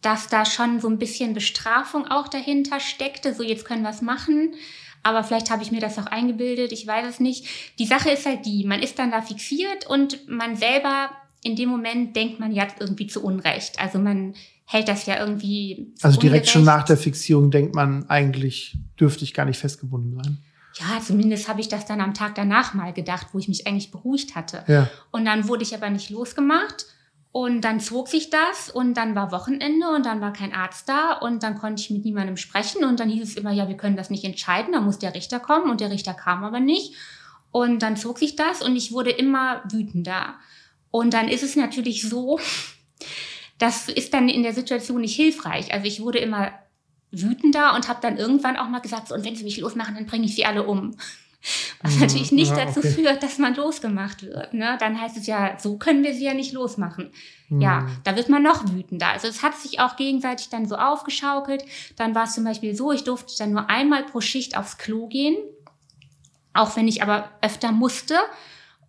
dass da schon so ein bisschen Bestrafung auch dahinter steckte. So, jetzt können wir es machen. Aber vielleicht habe ich mir das auch eingebildet, ich weiß es nicht. Die Sache ist halt die, man ist dann da fixiert und man selber in dem Moment denkt man ja irgendwie zu Unrecht. Also man hält das ja irgendwie. Also direkt ungerecht. schon nach der Fixierung denkt man, eigentlich dürfte ich gar nicht festgebunden sein. Ja, zumindest habe ich das dann am Tag danach mal gedacht, wo ich mich eigentlich beruhigt hatte. Ja. Und dann wurde ich aber nicht losgemacht. Und dann zog sich das und dann war Wochenende und dann war kein Arzt da und dann konnte ich mit niemandem sprechen und dann hieß es immer, ja, wir können das nicht entscheiden, da muss der Richter kommen und der Richter kam aber nicht. Und dann zog sich das und ich wurde immer wütender. Und dann ist es natürlich so, das ist dann in der Situation nicht hilfreich. Also ich wurde immer wütender und habe dann irgendwann auch mal gesagt, so, und wenn sie mich losmachen, dann bringe ich sie alle um. Was mhm. natürlich nicht ja, dazu okay. führt, dass man losgemacht wird. Ne? Dann heißt es ja, so können wir sie ja nicht losmachen. Mhm. Ja, da wird man noch wütender. Also es hat sich auch gegenseitig dann so aufgeschaukelt. Dann war es zum Beispiel so, ich durfte dann nur einmal pro Schicht aufs Klo gehen. Auch wenn ich aber öfter musste.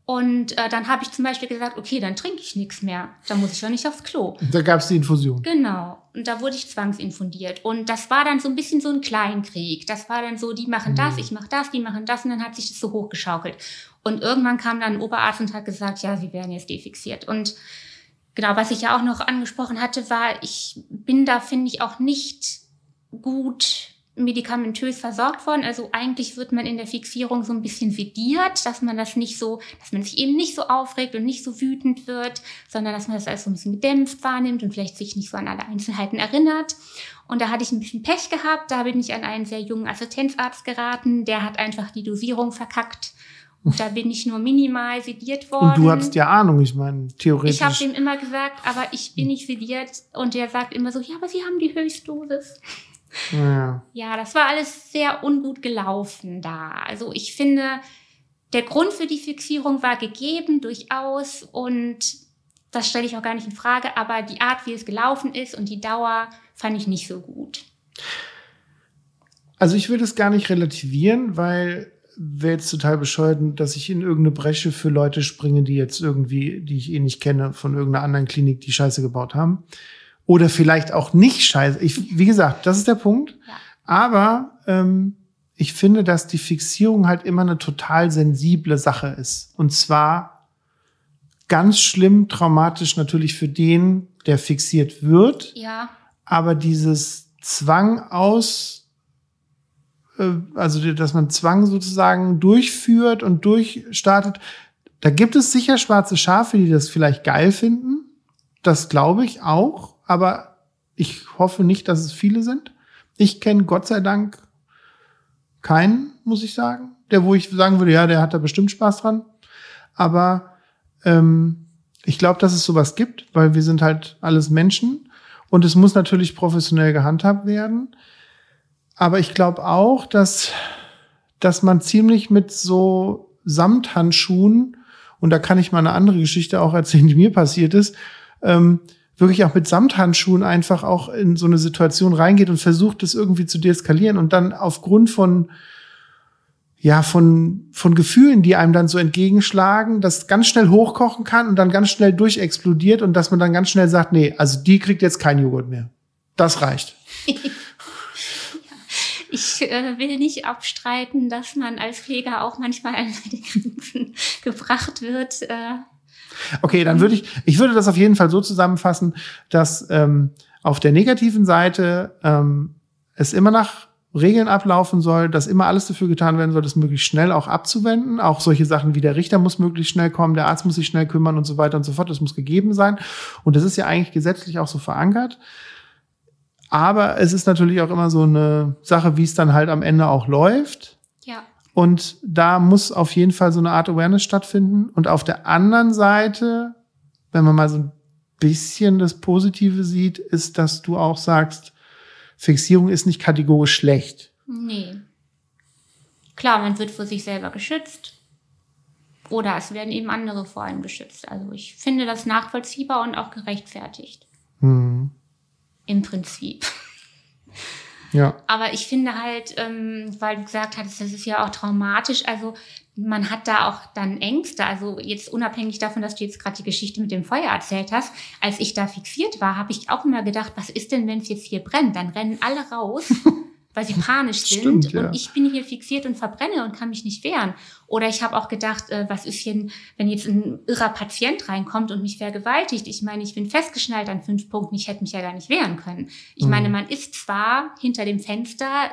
Und äh, dann habe ich zum Beispiel gesagt, okay, dann trinke ich nichts mehr. Dann muss ich doch nicht aufs Klo. Da gab es die Infusion. Genau. Und da wurde ich zwangsinfundiert. Und das war dann so ein bisschen so ein Kleinkrieg. Das war dann so, die machen das, mhm. ich mache das, die machen das. Und dann hat sich das so hochgeschaukelt. Und irgendwann kam dann ein Oberarzt und hat gesagt, ja, sie werden jetzt defixiert. Und genau, was ich ja auch noch angesprochen hatte, war, ich bin da, finde ich, auch nicht gut medikamentös versorgt worden. Also eigentlich wird man in der Fixierung so ein bisschen sediert, dass man das nicht so, dass man sich eben nicht so aufregt und nicht so wütend wird, sondern dass man das alles so ein bisschen gedämpft wahrnimmt und vielleicht sich nicht so an alle Einzelheiten erinnert. Und da hatte ich ein bisschen Pech gehabt. Da bin ich an einen sehr jungen Assistenzarzt geraten. Der hat einfach die Dosierung verkackt. Und da bin ich nur minimal sediert worden. Und du hattest ja Ahnung, ich meine, theoretisch. Ich habe ihm immer gesagt, aber ich bin nicht sediert. Und der sagt immer so, ja, aber Sie haben die Höchstdosis. Ja. ja, das war alles sehr ungut gelaufen da. Also ich finde, der Grund für die Fixierung war gegeben, durchaus. Und das stelle ich auch gar nicht in Frage. Aber die Art, wie es gelaufen ist und die Dauer fand ich nicht so gut. Also ich würde es gar nicht relativieren, weil wäre jetzt total bescheuert, dass ich in irgendeine Bresche für Leute springe, die jetzt irgendwie, die ich eh nicht kenne, von irgendeiner anderen Klinik, die Scheiße gebaut haben oder vielleicht auch nicht scheiße. Ich, wie gesagt, das ist der Punkt. Ja. Aber ähm, ich finde, dass die Fixierung halt immer eine total sensible Sache ist. Und zwar ganz schlimm traumatisch natürlich für den, der fixiert wird. Ja. Aber dieses Zwang aus, äh, also dass man Zwang sozusagen durchführt und durchstartet, da gibt es sicher schwarze Schafe, die das vielleicht geil finden. Das glaube ich auch aber ich hoffe nicht, dass es viele sind. Ich kenne Gott sei Dank keinen, muss ich sagen, der, wo ich sagen würde, ja, der hat da bestimmt Spaß dran. Aber ähm, ich glaube, dass es sowas gibt, weil wir sind halt alles Menschen und es muss natürlich professionell gehandhabt werden. Aber ich glaube auch, dass, dass man ziemlich mit so Samthandschuhen, und da kann ich mal eine andere Geschichte auch erzählen, die mir passiert ist, ähm, wirklich auch mit Samthandschuhen einfach auch in so eine Situation reingeht und versucht, das irgendwie zu deeskalieren und dann aufgrund von ja, von, von Gefühlen, die einem dann so entgegenschlagen, das ganz schnell hochkochen kann und dann ganz schnell durchexplodiert und dass man dann ganz schnell sagt, nee, also die kriegt jetzt kein Joghurt mehr. Das reicht. [LAUGHS] ich äh, will nicht abstreiten, dass man als Pfleger auch manchmal an seine Grenzen [LAUGHS] gebracht wird. Äh Okay, dann würde ich, ich würde das auf jeden Fall so zusammenfassen, dass ähm, auf der negativen Seite ähm, es immer nach Regeln ablaufen soll, dass immer alles dafür getan werden soll, das möglichst schnell auch abzuwenden. Auch solche Sachen wie der Richter muss möglichst schnell kommen, der Arzt muss sich schnell kümmern und so weiter und so fort. Das muss gegeben sein. Und das ist ja eigentlich gesetzlich auch so verankert. Aber es ist natürlich auch immer so eine Sache, wie es dann halt am Ende auch läuft. Und da muss auf jeden Fall so eine Art Awareness stattfinden. Und auf der anderen Seite, wenn man mal so ein bisschen das Positive sieht, ist, dass du auch sagst, Fixierung ist nicht kategorisch schlecht. Nee. Klar, man wird vor sich selber geschützt. Oder es werden eben andere vor allem geschützt. Also ich finde das nachvollziehbar und auch gerechtfertigt. Mhm. Im Prinzip. Ja. Aber ich finde halt, ähm, weil du gesagt hattest, das ist ja auch traumatisch, also man hat da auch dann Ängste. Also jetzt unabhängig davon, dass du jetzt gerade die Geschichte mit dem Feuer erzählt hast, als ich da fixiert war, habe ich auch immer gedacht, was ist denn, wenn es jetzt hier brennt? Dann rennen alle raus, [LAUGHS] weil sie panisch sind Stimmt, ja. und ich bin hier fixiert und verbrenne und kann mich nicht wehren. Oder ich habe auch gedacht, äh, was ist hier, wenn jetzt ein irrer Patient reinkommt und mich vergewaltigt? Ich meine, ich bin festgeschnallt an fünf Punkten, ich hätte mich ja gar nicht wehren können. Ich Mhm. meine, man ist zwar hinter dem Fenster,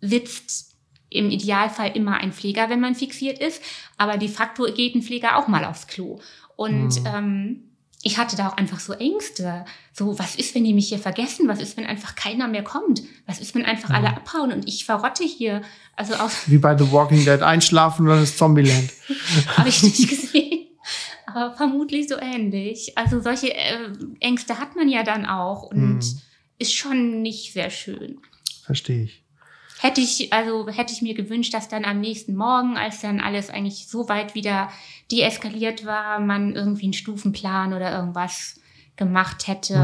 sitzt im Idealfall immer ein Pfleger, wenn man fixiert ist, aber de facto geht ein Pfleger auch mal aufs Klo. Und Mhm. ähm, ich hatte da auch einfach so Ängste. So, was ist, wenn die mich hier vergessen? Was ist, wenn einfach keiner mehr kommt? Was ist, wenn einfach Mhm. alle abhauen und ich verrotte hier? Also auch [LAUGHS] Wie bei The Walking Dead. Einschlafen und dann ist Zombieland. [LAUGHS] habe ich nicht gesehen. Aber vermutlich so ähnlich. Also solche äh, Ängste hat man ja dann auch und Mhm. ist schon nicht sehr schön. Verstehe ich. Hätte ich, also hätte ich mir gewünscht, dass dann am nächsten Morgen, als dann alles eigentlich so weit wieder deeskaliert war, man irgendwie einen Stufenplan oder irgendwas gemacht hätte,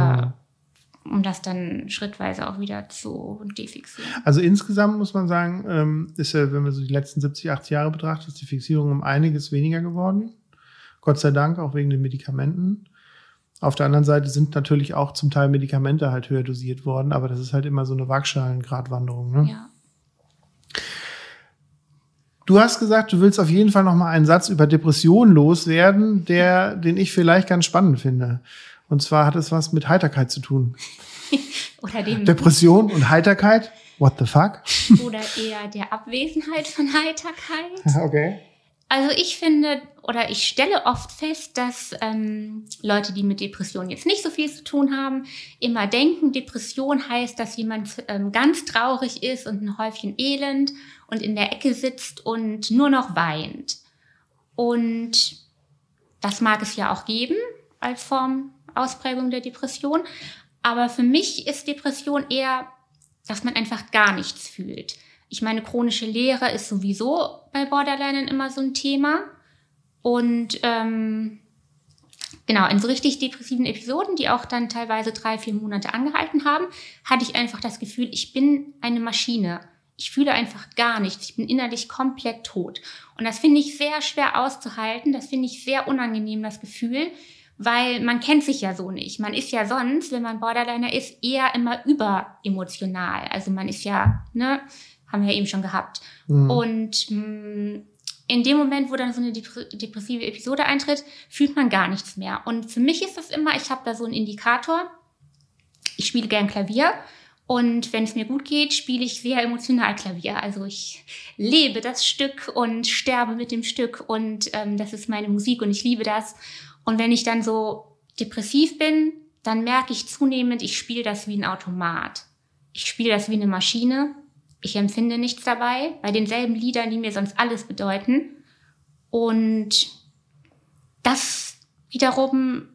Mhm. um das dann schrittweise auch wieder zu defixieren. Also insgesamt muss man sagen, ähm, ist ja, wenn man so die letzten 70, 80 Jahre betrachtet, ist die Fixierung um einiges weniger geworden. Gott sei Dank, auch wegen den Medikamenten. Auf der anderen Seite sind natürlich auch zum Teil Medikamente halt höher dosiert worden, aber das ist halt immer so eine Waagschalengratwanderung. Ne? Ja. Du hast gesagt, du willst auf jeden Fall noch mal einen Satz über Depression loswerden, der, den ich vielleicht ganz spannend finde. Und zwar hat es was mit Heiterkeit zu tun. [LAUGHS] Oder dem, Depression und Heiterkeit? What the fuck? [LAUGHS] oder eher der Abwesenheit von Heiterkeit. Okay. Also ich finde oder ich stelle oft fest, dass ähm, Leute, die mit Depressionen jetzt nicht so viel zu tun haben, immer denken, Depression heißt, dass jemand ähm, ganz traurig ist und ein Häufchen Elend und in der Ecke sitzt und nur noch weint. Und das mag es ja auch geben als Form Ausprägung der Depression. Aber für mich ist Depression eher, dass man einfach gar nichts fühlt. Ich meine, chronische Leere ist sowieso bei Borderlinern immer so ein Thema. Und ähm, genau, in so richtig depressiven Episoden, die auch dann teilweise drei, vier Monate angehalten haben, hatte ich einfach das Gefühl, ich bin eine Maschine. Ich fühle einfach gar nichts. Ich bin innerlich komplett tot. Und das finde ich sehr schwer auszuhalten. Das finde ich sehr unangenehm, das Gefühl, weil man kennt sich ja so nicht. Man ist ja sonst, wenn man Borderliner ist, eher immer überemotional. Also man ist ja, ne, haben wir eben schon gehabt. Mhm. Und mh, in dem Moment, wo dann so eine depr- depressive Episode eintritt, fühlt man gar nichts mehr. Und für mich ist das immer, ich habe da so einen Indikator. Ich spiele gern Klavier. Und wenn es mir gut geht, spiele ich sehr emotional Klavier. Also ich lebe das Stück und sterbe mit dem Stück. Und ähm, das ist meine Musik und ich liebe das. Und wenn ich dann so depressiv bin, dann merke ich zunehmend, ich spiele das wie ein Automat. Ich spiele das wie eine Maschine. Ich empfinde nichts dabei bei denselben Liedern, die mir sonst alles bedeuten. Und das wiederum,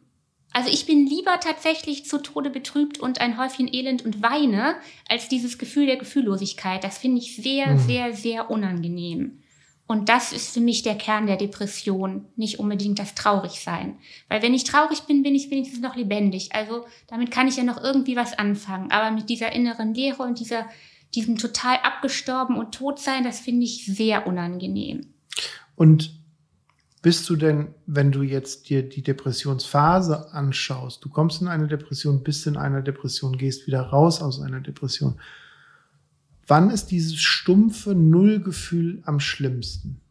also ich bin lieber tatsächlich zu Tode betrübt und ein Häufchen Elend und weine, als dieses Gefühl der Gefühllosigkeit. Das finde ich sehr, Mhm. sehr, sehr unangenehm. Und das ist für mich der Kern der Depression, nicht unbedingt das Traurigsein. Weil wenn ich traurig bin, bin ich wenigstens noch lebendig. Also damit kann ich ja noch irgendwie was anfangen. Aber mit dieser inneren Leere und dieser, diesem total abgestorben und tot sein, das finde ich sehr unangenehm. Und bist du denn, wenn du jetzt dir die Depressionsphase anschaust, du kommst in eine Depression, bist in einer Depression, gehst wieder raus aus einer Depression. Wann ist dieses stumpfe Nullgefühl am schlimmsten?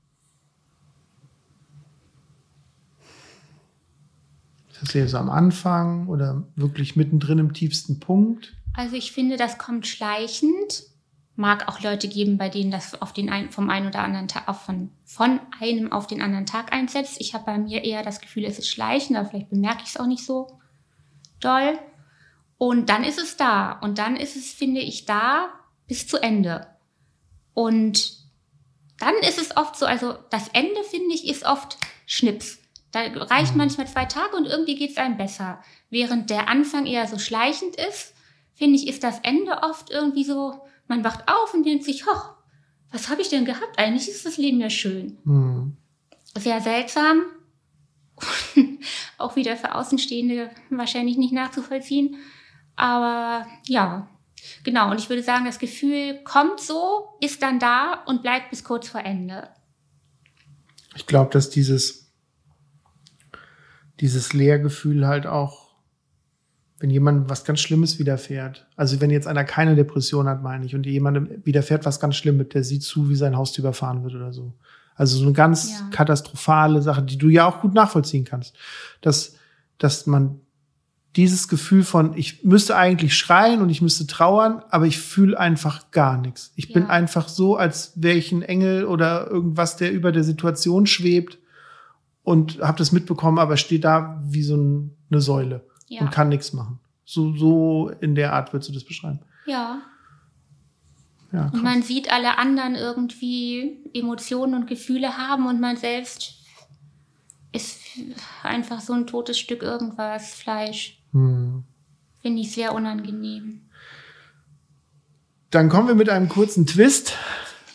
Ist das eher so am Anfang oder wirklich mittendrin im tiefsten Punkt? Also ich finde, das kommt schleichend. Mag auch Leute geben, bei denen das auf den ein, vom einen oder anderen Tag, von, von einem auf den anderen Tag einsetzt. Ich habe bei mir eher das Gefühl, es ist schleichend, aber vielleicht bemerke ich es auch nicht so doll. Und dann ist es da. Und dann ist es, finde ich, da bis zu Ende. Und dann ist es oft so, also das Ende, finde ich, ist oft Schnips. Da reicht Mhm. manchmal zwei Tage und irgendwie geht es einem besser. Während der Anfang eher so schleichend ist, finde ich, ist das Ende oft irgendwie so, man wacht auf und denkt sich, hoch, was habe ich denn gehabt? Eigentlich ist das Leben ja schön. Hm. Sehr seltsam. [LAUGHS] Auch wieder für Außenstehende wahrscheinlich nicht nachzuvollziehen. Aber ja, Genau, und ich würde sagen, das Gefühl kommt so, ist dann da und bleibt bis kurz vor Ende. Ich glaube, dass dieses, dieses Leergefühl halt auch, wenn jemand was ganz Schlimmes widerfährt, also wenn jetzt einer keine Depression hat, meine ich, und jemandem widerfährt was ganz Schlimmes, der sieht zu, wie sein Haus überfahren wird oder so. Also so eine ganz ja. katastrophale Sache, die du ja auch gut nachvollziehen kannst. Dass, dass man dieses Gefühl von, ich müsste eigentlich schreien und ich müsste trauern, aber ich fühle einfach gar nichts. Ich ja. bin einfach so, als wäre ich ein Engel oder irgendwas, der über der Situation schwebt und habe das mitbekommen, aber steht da wie so ein, eine Säule ja. und kann nichts machen. So, so in der Art würdest du das beschreiben. Ja. ja und man sieht alle anderen irgendwie Emotionen und Gefühle haben und man selbst ist einfach so ein totes Stück irgendwas, Fleisch. Hm. Finde ich sehr unangenehm. Dann kommen wir mit einem kurzen Twist,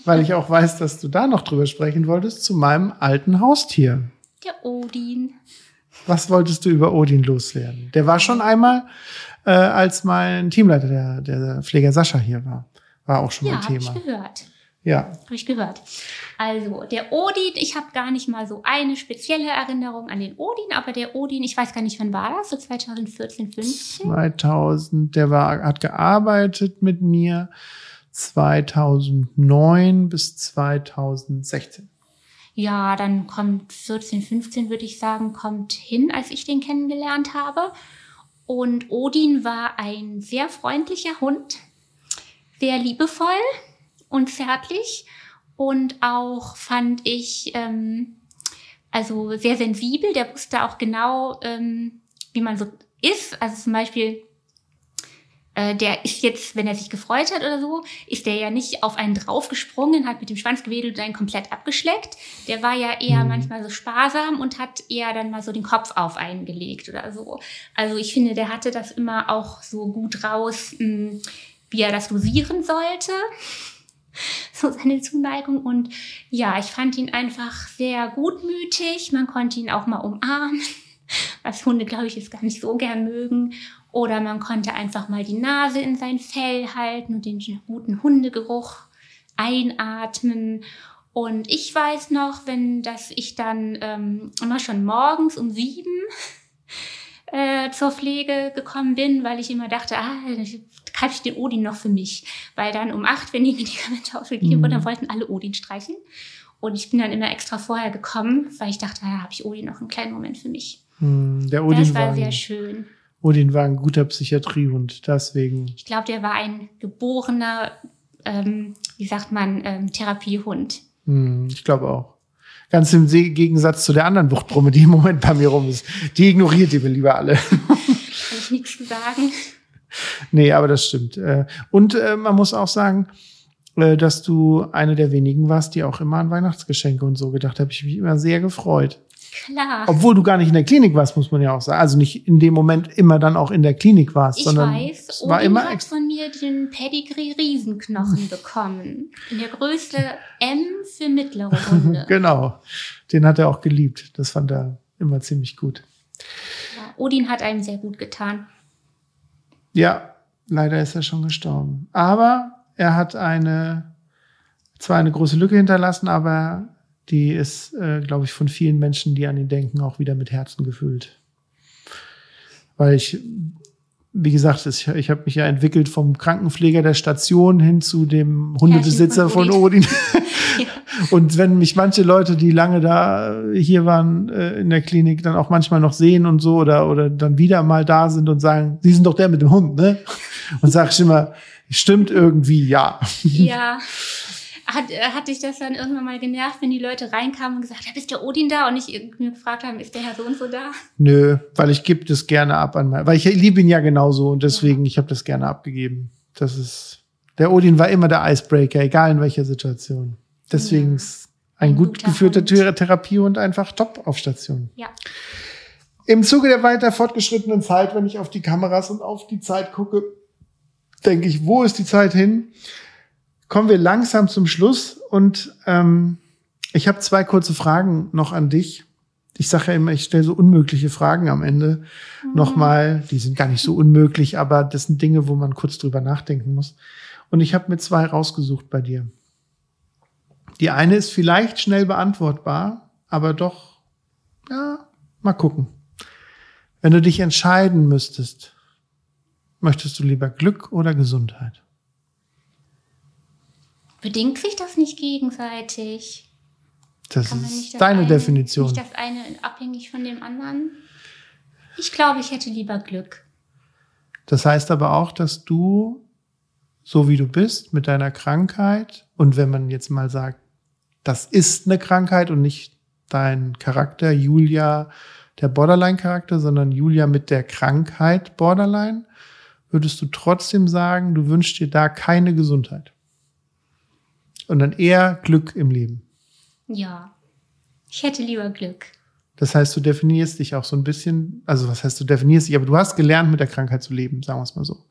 weil ich auch weiß, dass du da noch drüber sprechen wolltest, zu meinem alten Haustier. Der Odin. Was wolltest du über Odin loswerden? Der war schon einmal, äh, als mein Teamleiter, der, der Pfleger Sascha hier war. War auch schon ja, mal Thema. Ja, ich gehört. Ja. Habe ich gehört. Also, der Odin, ich habe gar nicht mal so eine spezielle Erinnerung an den Odin, aber der Odin, ich weiß gar nicht, wann war das? So 2014, 15? 2000, der war, hat gearbeitet mit mir 2009 bis 2016. Ja, dann kommt 14, 15, würde ich sagen, kommt hin, als ich den kennengelernt habe. Und Odin war ein sehr freundlicher Hund, sehr liebevoll und zärtlich und auch fand ich ähm, also sehr sensibel. Der wusste auch genau, ähm, wie man so ist. Also zum Beispiel, äh, der ist jetzt, wenn er sich gefreut hat oder so, ist der ja nicht auf einen draufgesprungen, hat mit dem Schwanz gewedelt und einen komplett abgeschleckt. Der war ja eher mhm. manchmal so sparsam und hat eher dann mal so den Kopf auf einen gelegt oder so. Also ich finde, der hatte das immer auch so gut raus, mh, hm, wie er das dosieren sollte. [LAUGHS] so seine Zuneigung. Und ja, ich fand ihn einfach sehr gutmütig. Man konnte ihn auch mal umarmen, was Hunde, glaube ich, jetzt gar nicht so gern mögen. Oder man konnte einfach mal die Nase in sein Fell halten und den guten Hundegeruch einatmen. Und ich weiß noch, wenn dass ich dann ähm, immer schon morgens um sieben [LAUGHS] äh, zur Pflege gekommen bin, weil ich immer dachte, ah, halte ich den Odin noch für mich. Weil dann um acht, wenn die [LAUGHS] Medikamente ausgegeben wurden, dann mhm. wollten alle Odin streichen. Und ich bin dann immer extra vorher gekommen, weil ich dachte, ja, habe ich Odin noch einen kleinen Moment für mich. Mhm, der Odin das war, war sehr schön. Odin war ein guter Psychiatriehund, deswegen. Ich glaube, der war ein geborener, ähm, wie sagt man, ähm, Therapiehund. Hm, ich glaube auch. Ganz im Gegensatz zu der anderen Wuchtbrumme, die im Moment bei mir rum ist. Die ignoriert ihr lieber alle. [LAUGHS] Kann ich nichts zu sagen. nee, aber das stimmt. Äh, und äh, man muss auch sagen, äh, dass du eine der wenigen warst, die auch immer an Weihnachtsgeschenke und so gedacht habe. Ich mich immer sehr gefreut. Klar. Obwohl du gar nicht in der Klinik warst, muss man ja auch sagen. Also nicht in dem Moment immer dann auch in der Klinik warst, ich sondern weiß, es war Odin immer hat von mir den Pedigree Riesenknochen [LAUGHS] bekommen. In der Größe M für mittlere Hunde. [LAUGHS] genau. Den hat er auch geliebt. Das fand er immer ziemlich gut. Ja, Odin hat einem sehr gut getan. Ja, leider ist er schon gestorben. Aber er hat eine, zwar eine große Lücke hinterlassen, aber die ist, äh, glaube ich, von vielen Menschen, die an ihn denken, auch wieder mit Herzen gefüllt. Weil ich, wie gesagt, ich, ich habe mich ja entwickelt vom Krankenpfleger der Station hin zu dem Hundebesitzer von Odin. [LAUGHS] ja. Und wenn mich manche Leute, die lange da hier waren äh, in der Klinik, dann auch manchmal noch sehen und so oder, oder dann wieder mal da sind und sagen, Sie sind doch der mit dem Hund, ne? Und sag ich immer, stimmt irgendwie, ja. Ja. [LAUGHS] Hat, äh, hat dich das dann irgendwann mal genervt, wenn die Leute reinkamen und gesagt haben, ist der Odin da? Und ich mir gefragt haben, ist der Herr so und so da? Nö, weil ich gebe das gerne ab an mein, weil ich liebe ihn ja genauso und deswegen, ja. ich habe das gerne abgegeben. Das ist, der Odin war immer der Icebreaker, egal in welcher Situation. Deswegen ja. ist ein, ein gut geführter Hund. Therapie und einfach top auf Station. Ja. Im Zuge der weiter fortgeschrittenen Zeit, wenn ich auf die Kameras und auf die Zeit gucke, denke ich, wo ist die Zeit hin? Kommen wir langsam zum Schluss und ähm, ich habe zwei kurze Fragen noch an dich, ich sage ja immer, ich stelle so unmögliche Fragen am Ende mhm. nochmal. Die sind gar nicht so unmöglich, aber das sind Dinge, wo man kurz drüber nachdenken muss. Und ich habe mir zwei rausgesucht bei dir. Die eine ist vielleicht schnell beantwortbar, aber doch, ja, mal gucken. Wenn du dich entscheiden müsstest, möchtest du lieber Glück oder Gesundheit? Bedingt sich das nicht gegenseitig? Das ist das deine eine, Definition. Nicht das eine abhängig von dem anderen? Ich glaube, ich hätte lieber Glück. Das heißt aber auch, dass du, so wie du bist, mit deiner Krankheit, und wenn man jetzt mal sagt, das ist eine Krankheit und nicht dein Charakter, Julia, der Borderline-Charakter, sondern Julia mit der Krankheit Borderline, würdest du trotzdem sagen, du wünschst dir da keine Gesundheit? Und dann eher Glück im Leben? Ja, ich hätte lieber Glück. Das heißt, du definierst dich auch so ein bisschen, also was heißt du definierst dich, aber du hast gelernt, mit der Krankheit zu leben, sagen wir es mal so.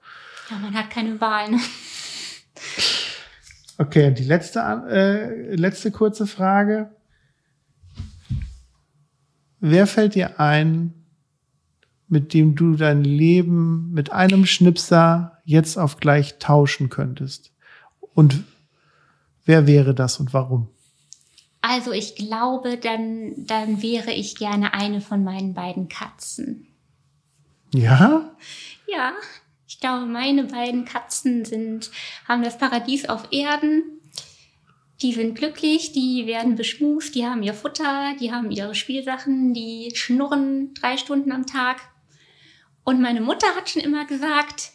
Ja, man hat keine Wahl. Ne? Okay, und die letzte, äh, letzte kurze Frage. Wer fällt dir ein, mit dem du dein Leben mit einem Schnipser jetzt auf gleich tauschen könntest? Und wer wäre das und warum? Also ich glaube, dann, dann wäre ich gerne eine von meinen beiden Katzen. Ja? Ja, ich glaube, meine beiden Katzen sind, haben das Paradies auf Erden. Die sind glücklich, die werden beschmust, die haben ihr Futter, die haben ihre Spielsachen, die schnurren drei Stunden am Tag. Und meine Mutter hat schon immer gesagt,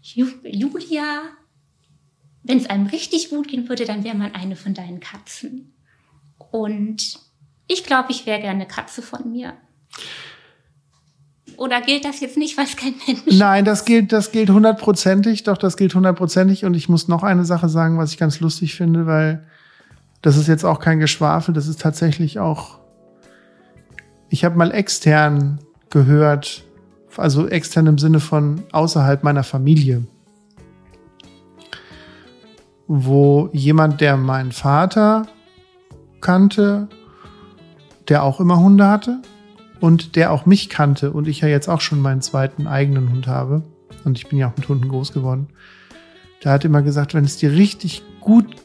Julia, wenn es einem richtig gut gehen würde, dann wäre man eine von deinen Katzen. Und ich glaube, ich wäre gerne Katze von mir. Oder gilt das jetzt nicht, weil es kein Mensch Nein, das gilt, das gilt hundertprozentig. Doch, das gilt hundertprozentig. Und ich muss noch eine Sache sagen, was ich ganz lustig finde, weil das ist jetzt auch kein Geschwafel. Das ist tatsächlich auch, ich habe mal extern gehört, also extern im Sinne von außerhalb meiner Familie, wo jemand, der meinen Vater kannte, der auch immer Hunde hatte, und der auch mich kannte und ich ja jetzt auch schon meinen zweiten eigenen Hund habe und ich bin ja auch mit Hunden groß geworden, der hat immer gesagt, wenn es dir richtig gut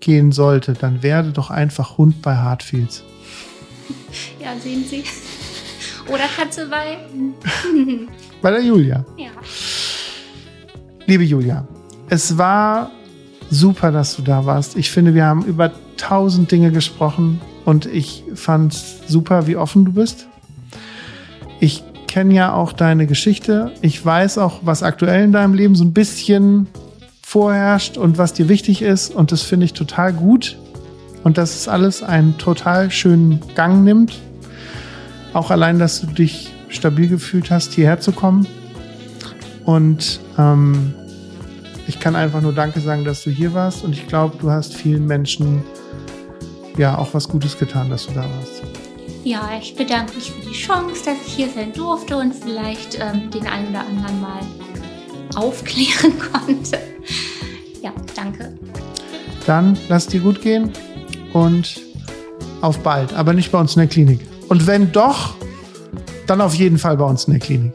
gehen sollte, dann werde doch einfach Hund bei Hartfields. Ja, sehen Sie. Oder Katze bei? bei der Julia. Ja. Liebe Julia, es war super, dass du da warst. Ich finde, wir haben über tausend Dinge gesprochen und ich fand super, wie offen du bist. Ich kenne ja auch deine Geschichte. Ich weiß auch, was aktuell in deinem Leben so ein bisschen vorherrscht und was dir wichtig ist. Und das finde ich total gut. Und dass es alles einen total schönen Gang nimmt. Auch allein, dass du dich stabil gefühlt hast, hierher zu kommen. Und ähm, ich kann einfach nur Danke sagen, dass du hier warst. Und ich glaube, du hast vielen Menschen ja auch was Gutes getan, dass du da warst. Ja, ich bedanke mich für die Chance, dass ich hier sein durfte und vielleicht ähm, den einen oder anderen mal aufklären [LAUGHS] konnte. Ja, danke. Dann lass dir gut gehen und auf bald, aber nicht bei uns in der Klinik. Und wenn doch, dann auf jeden Fall bei uns in der Klinik.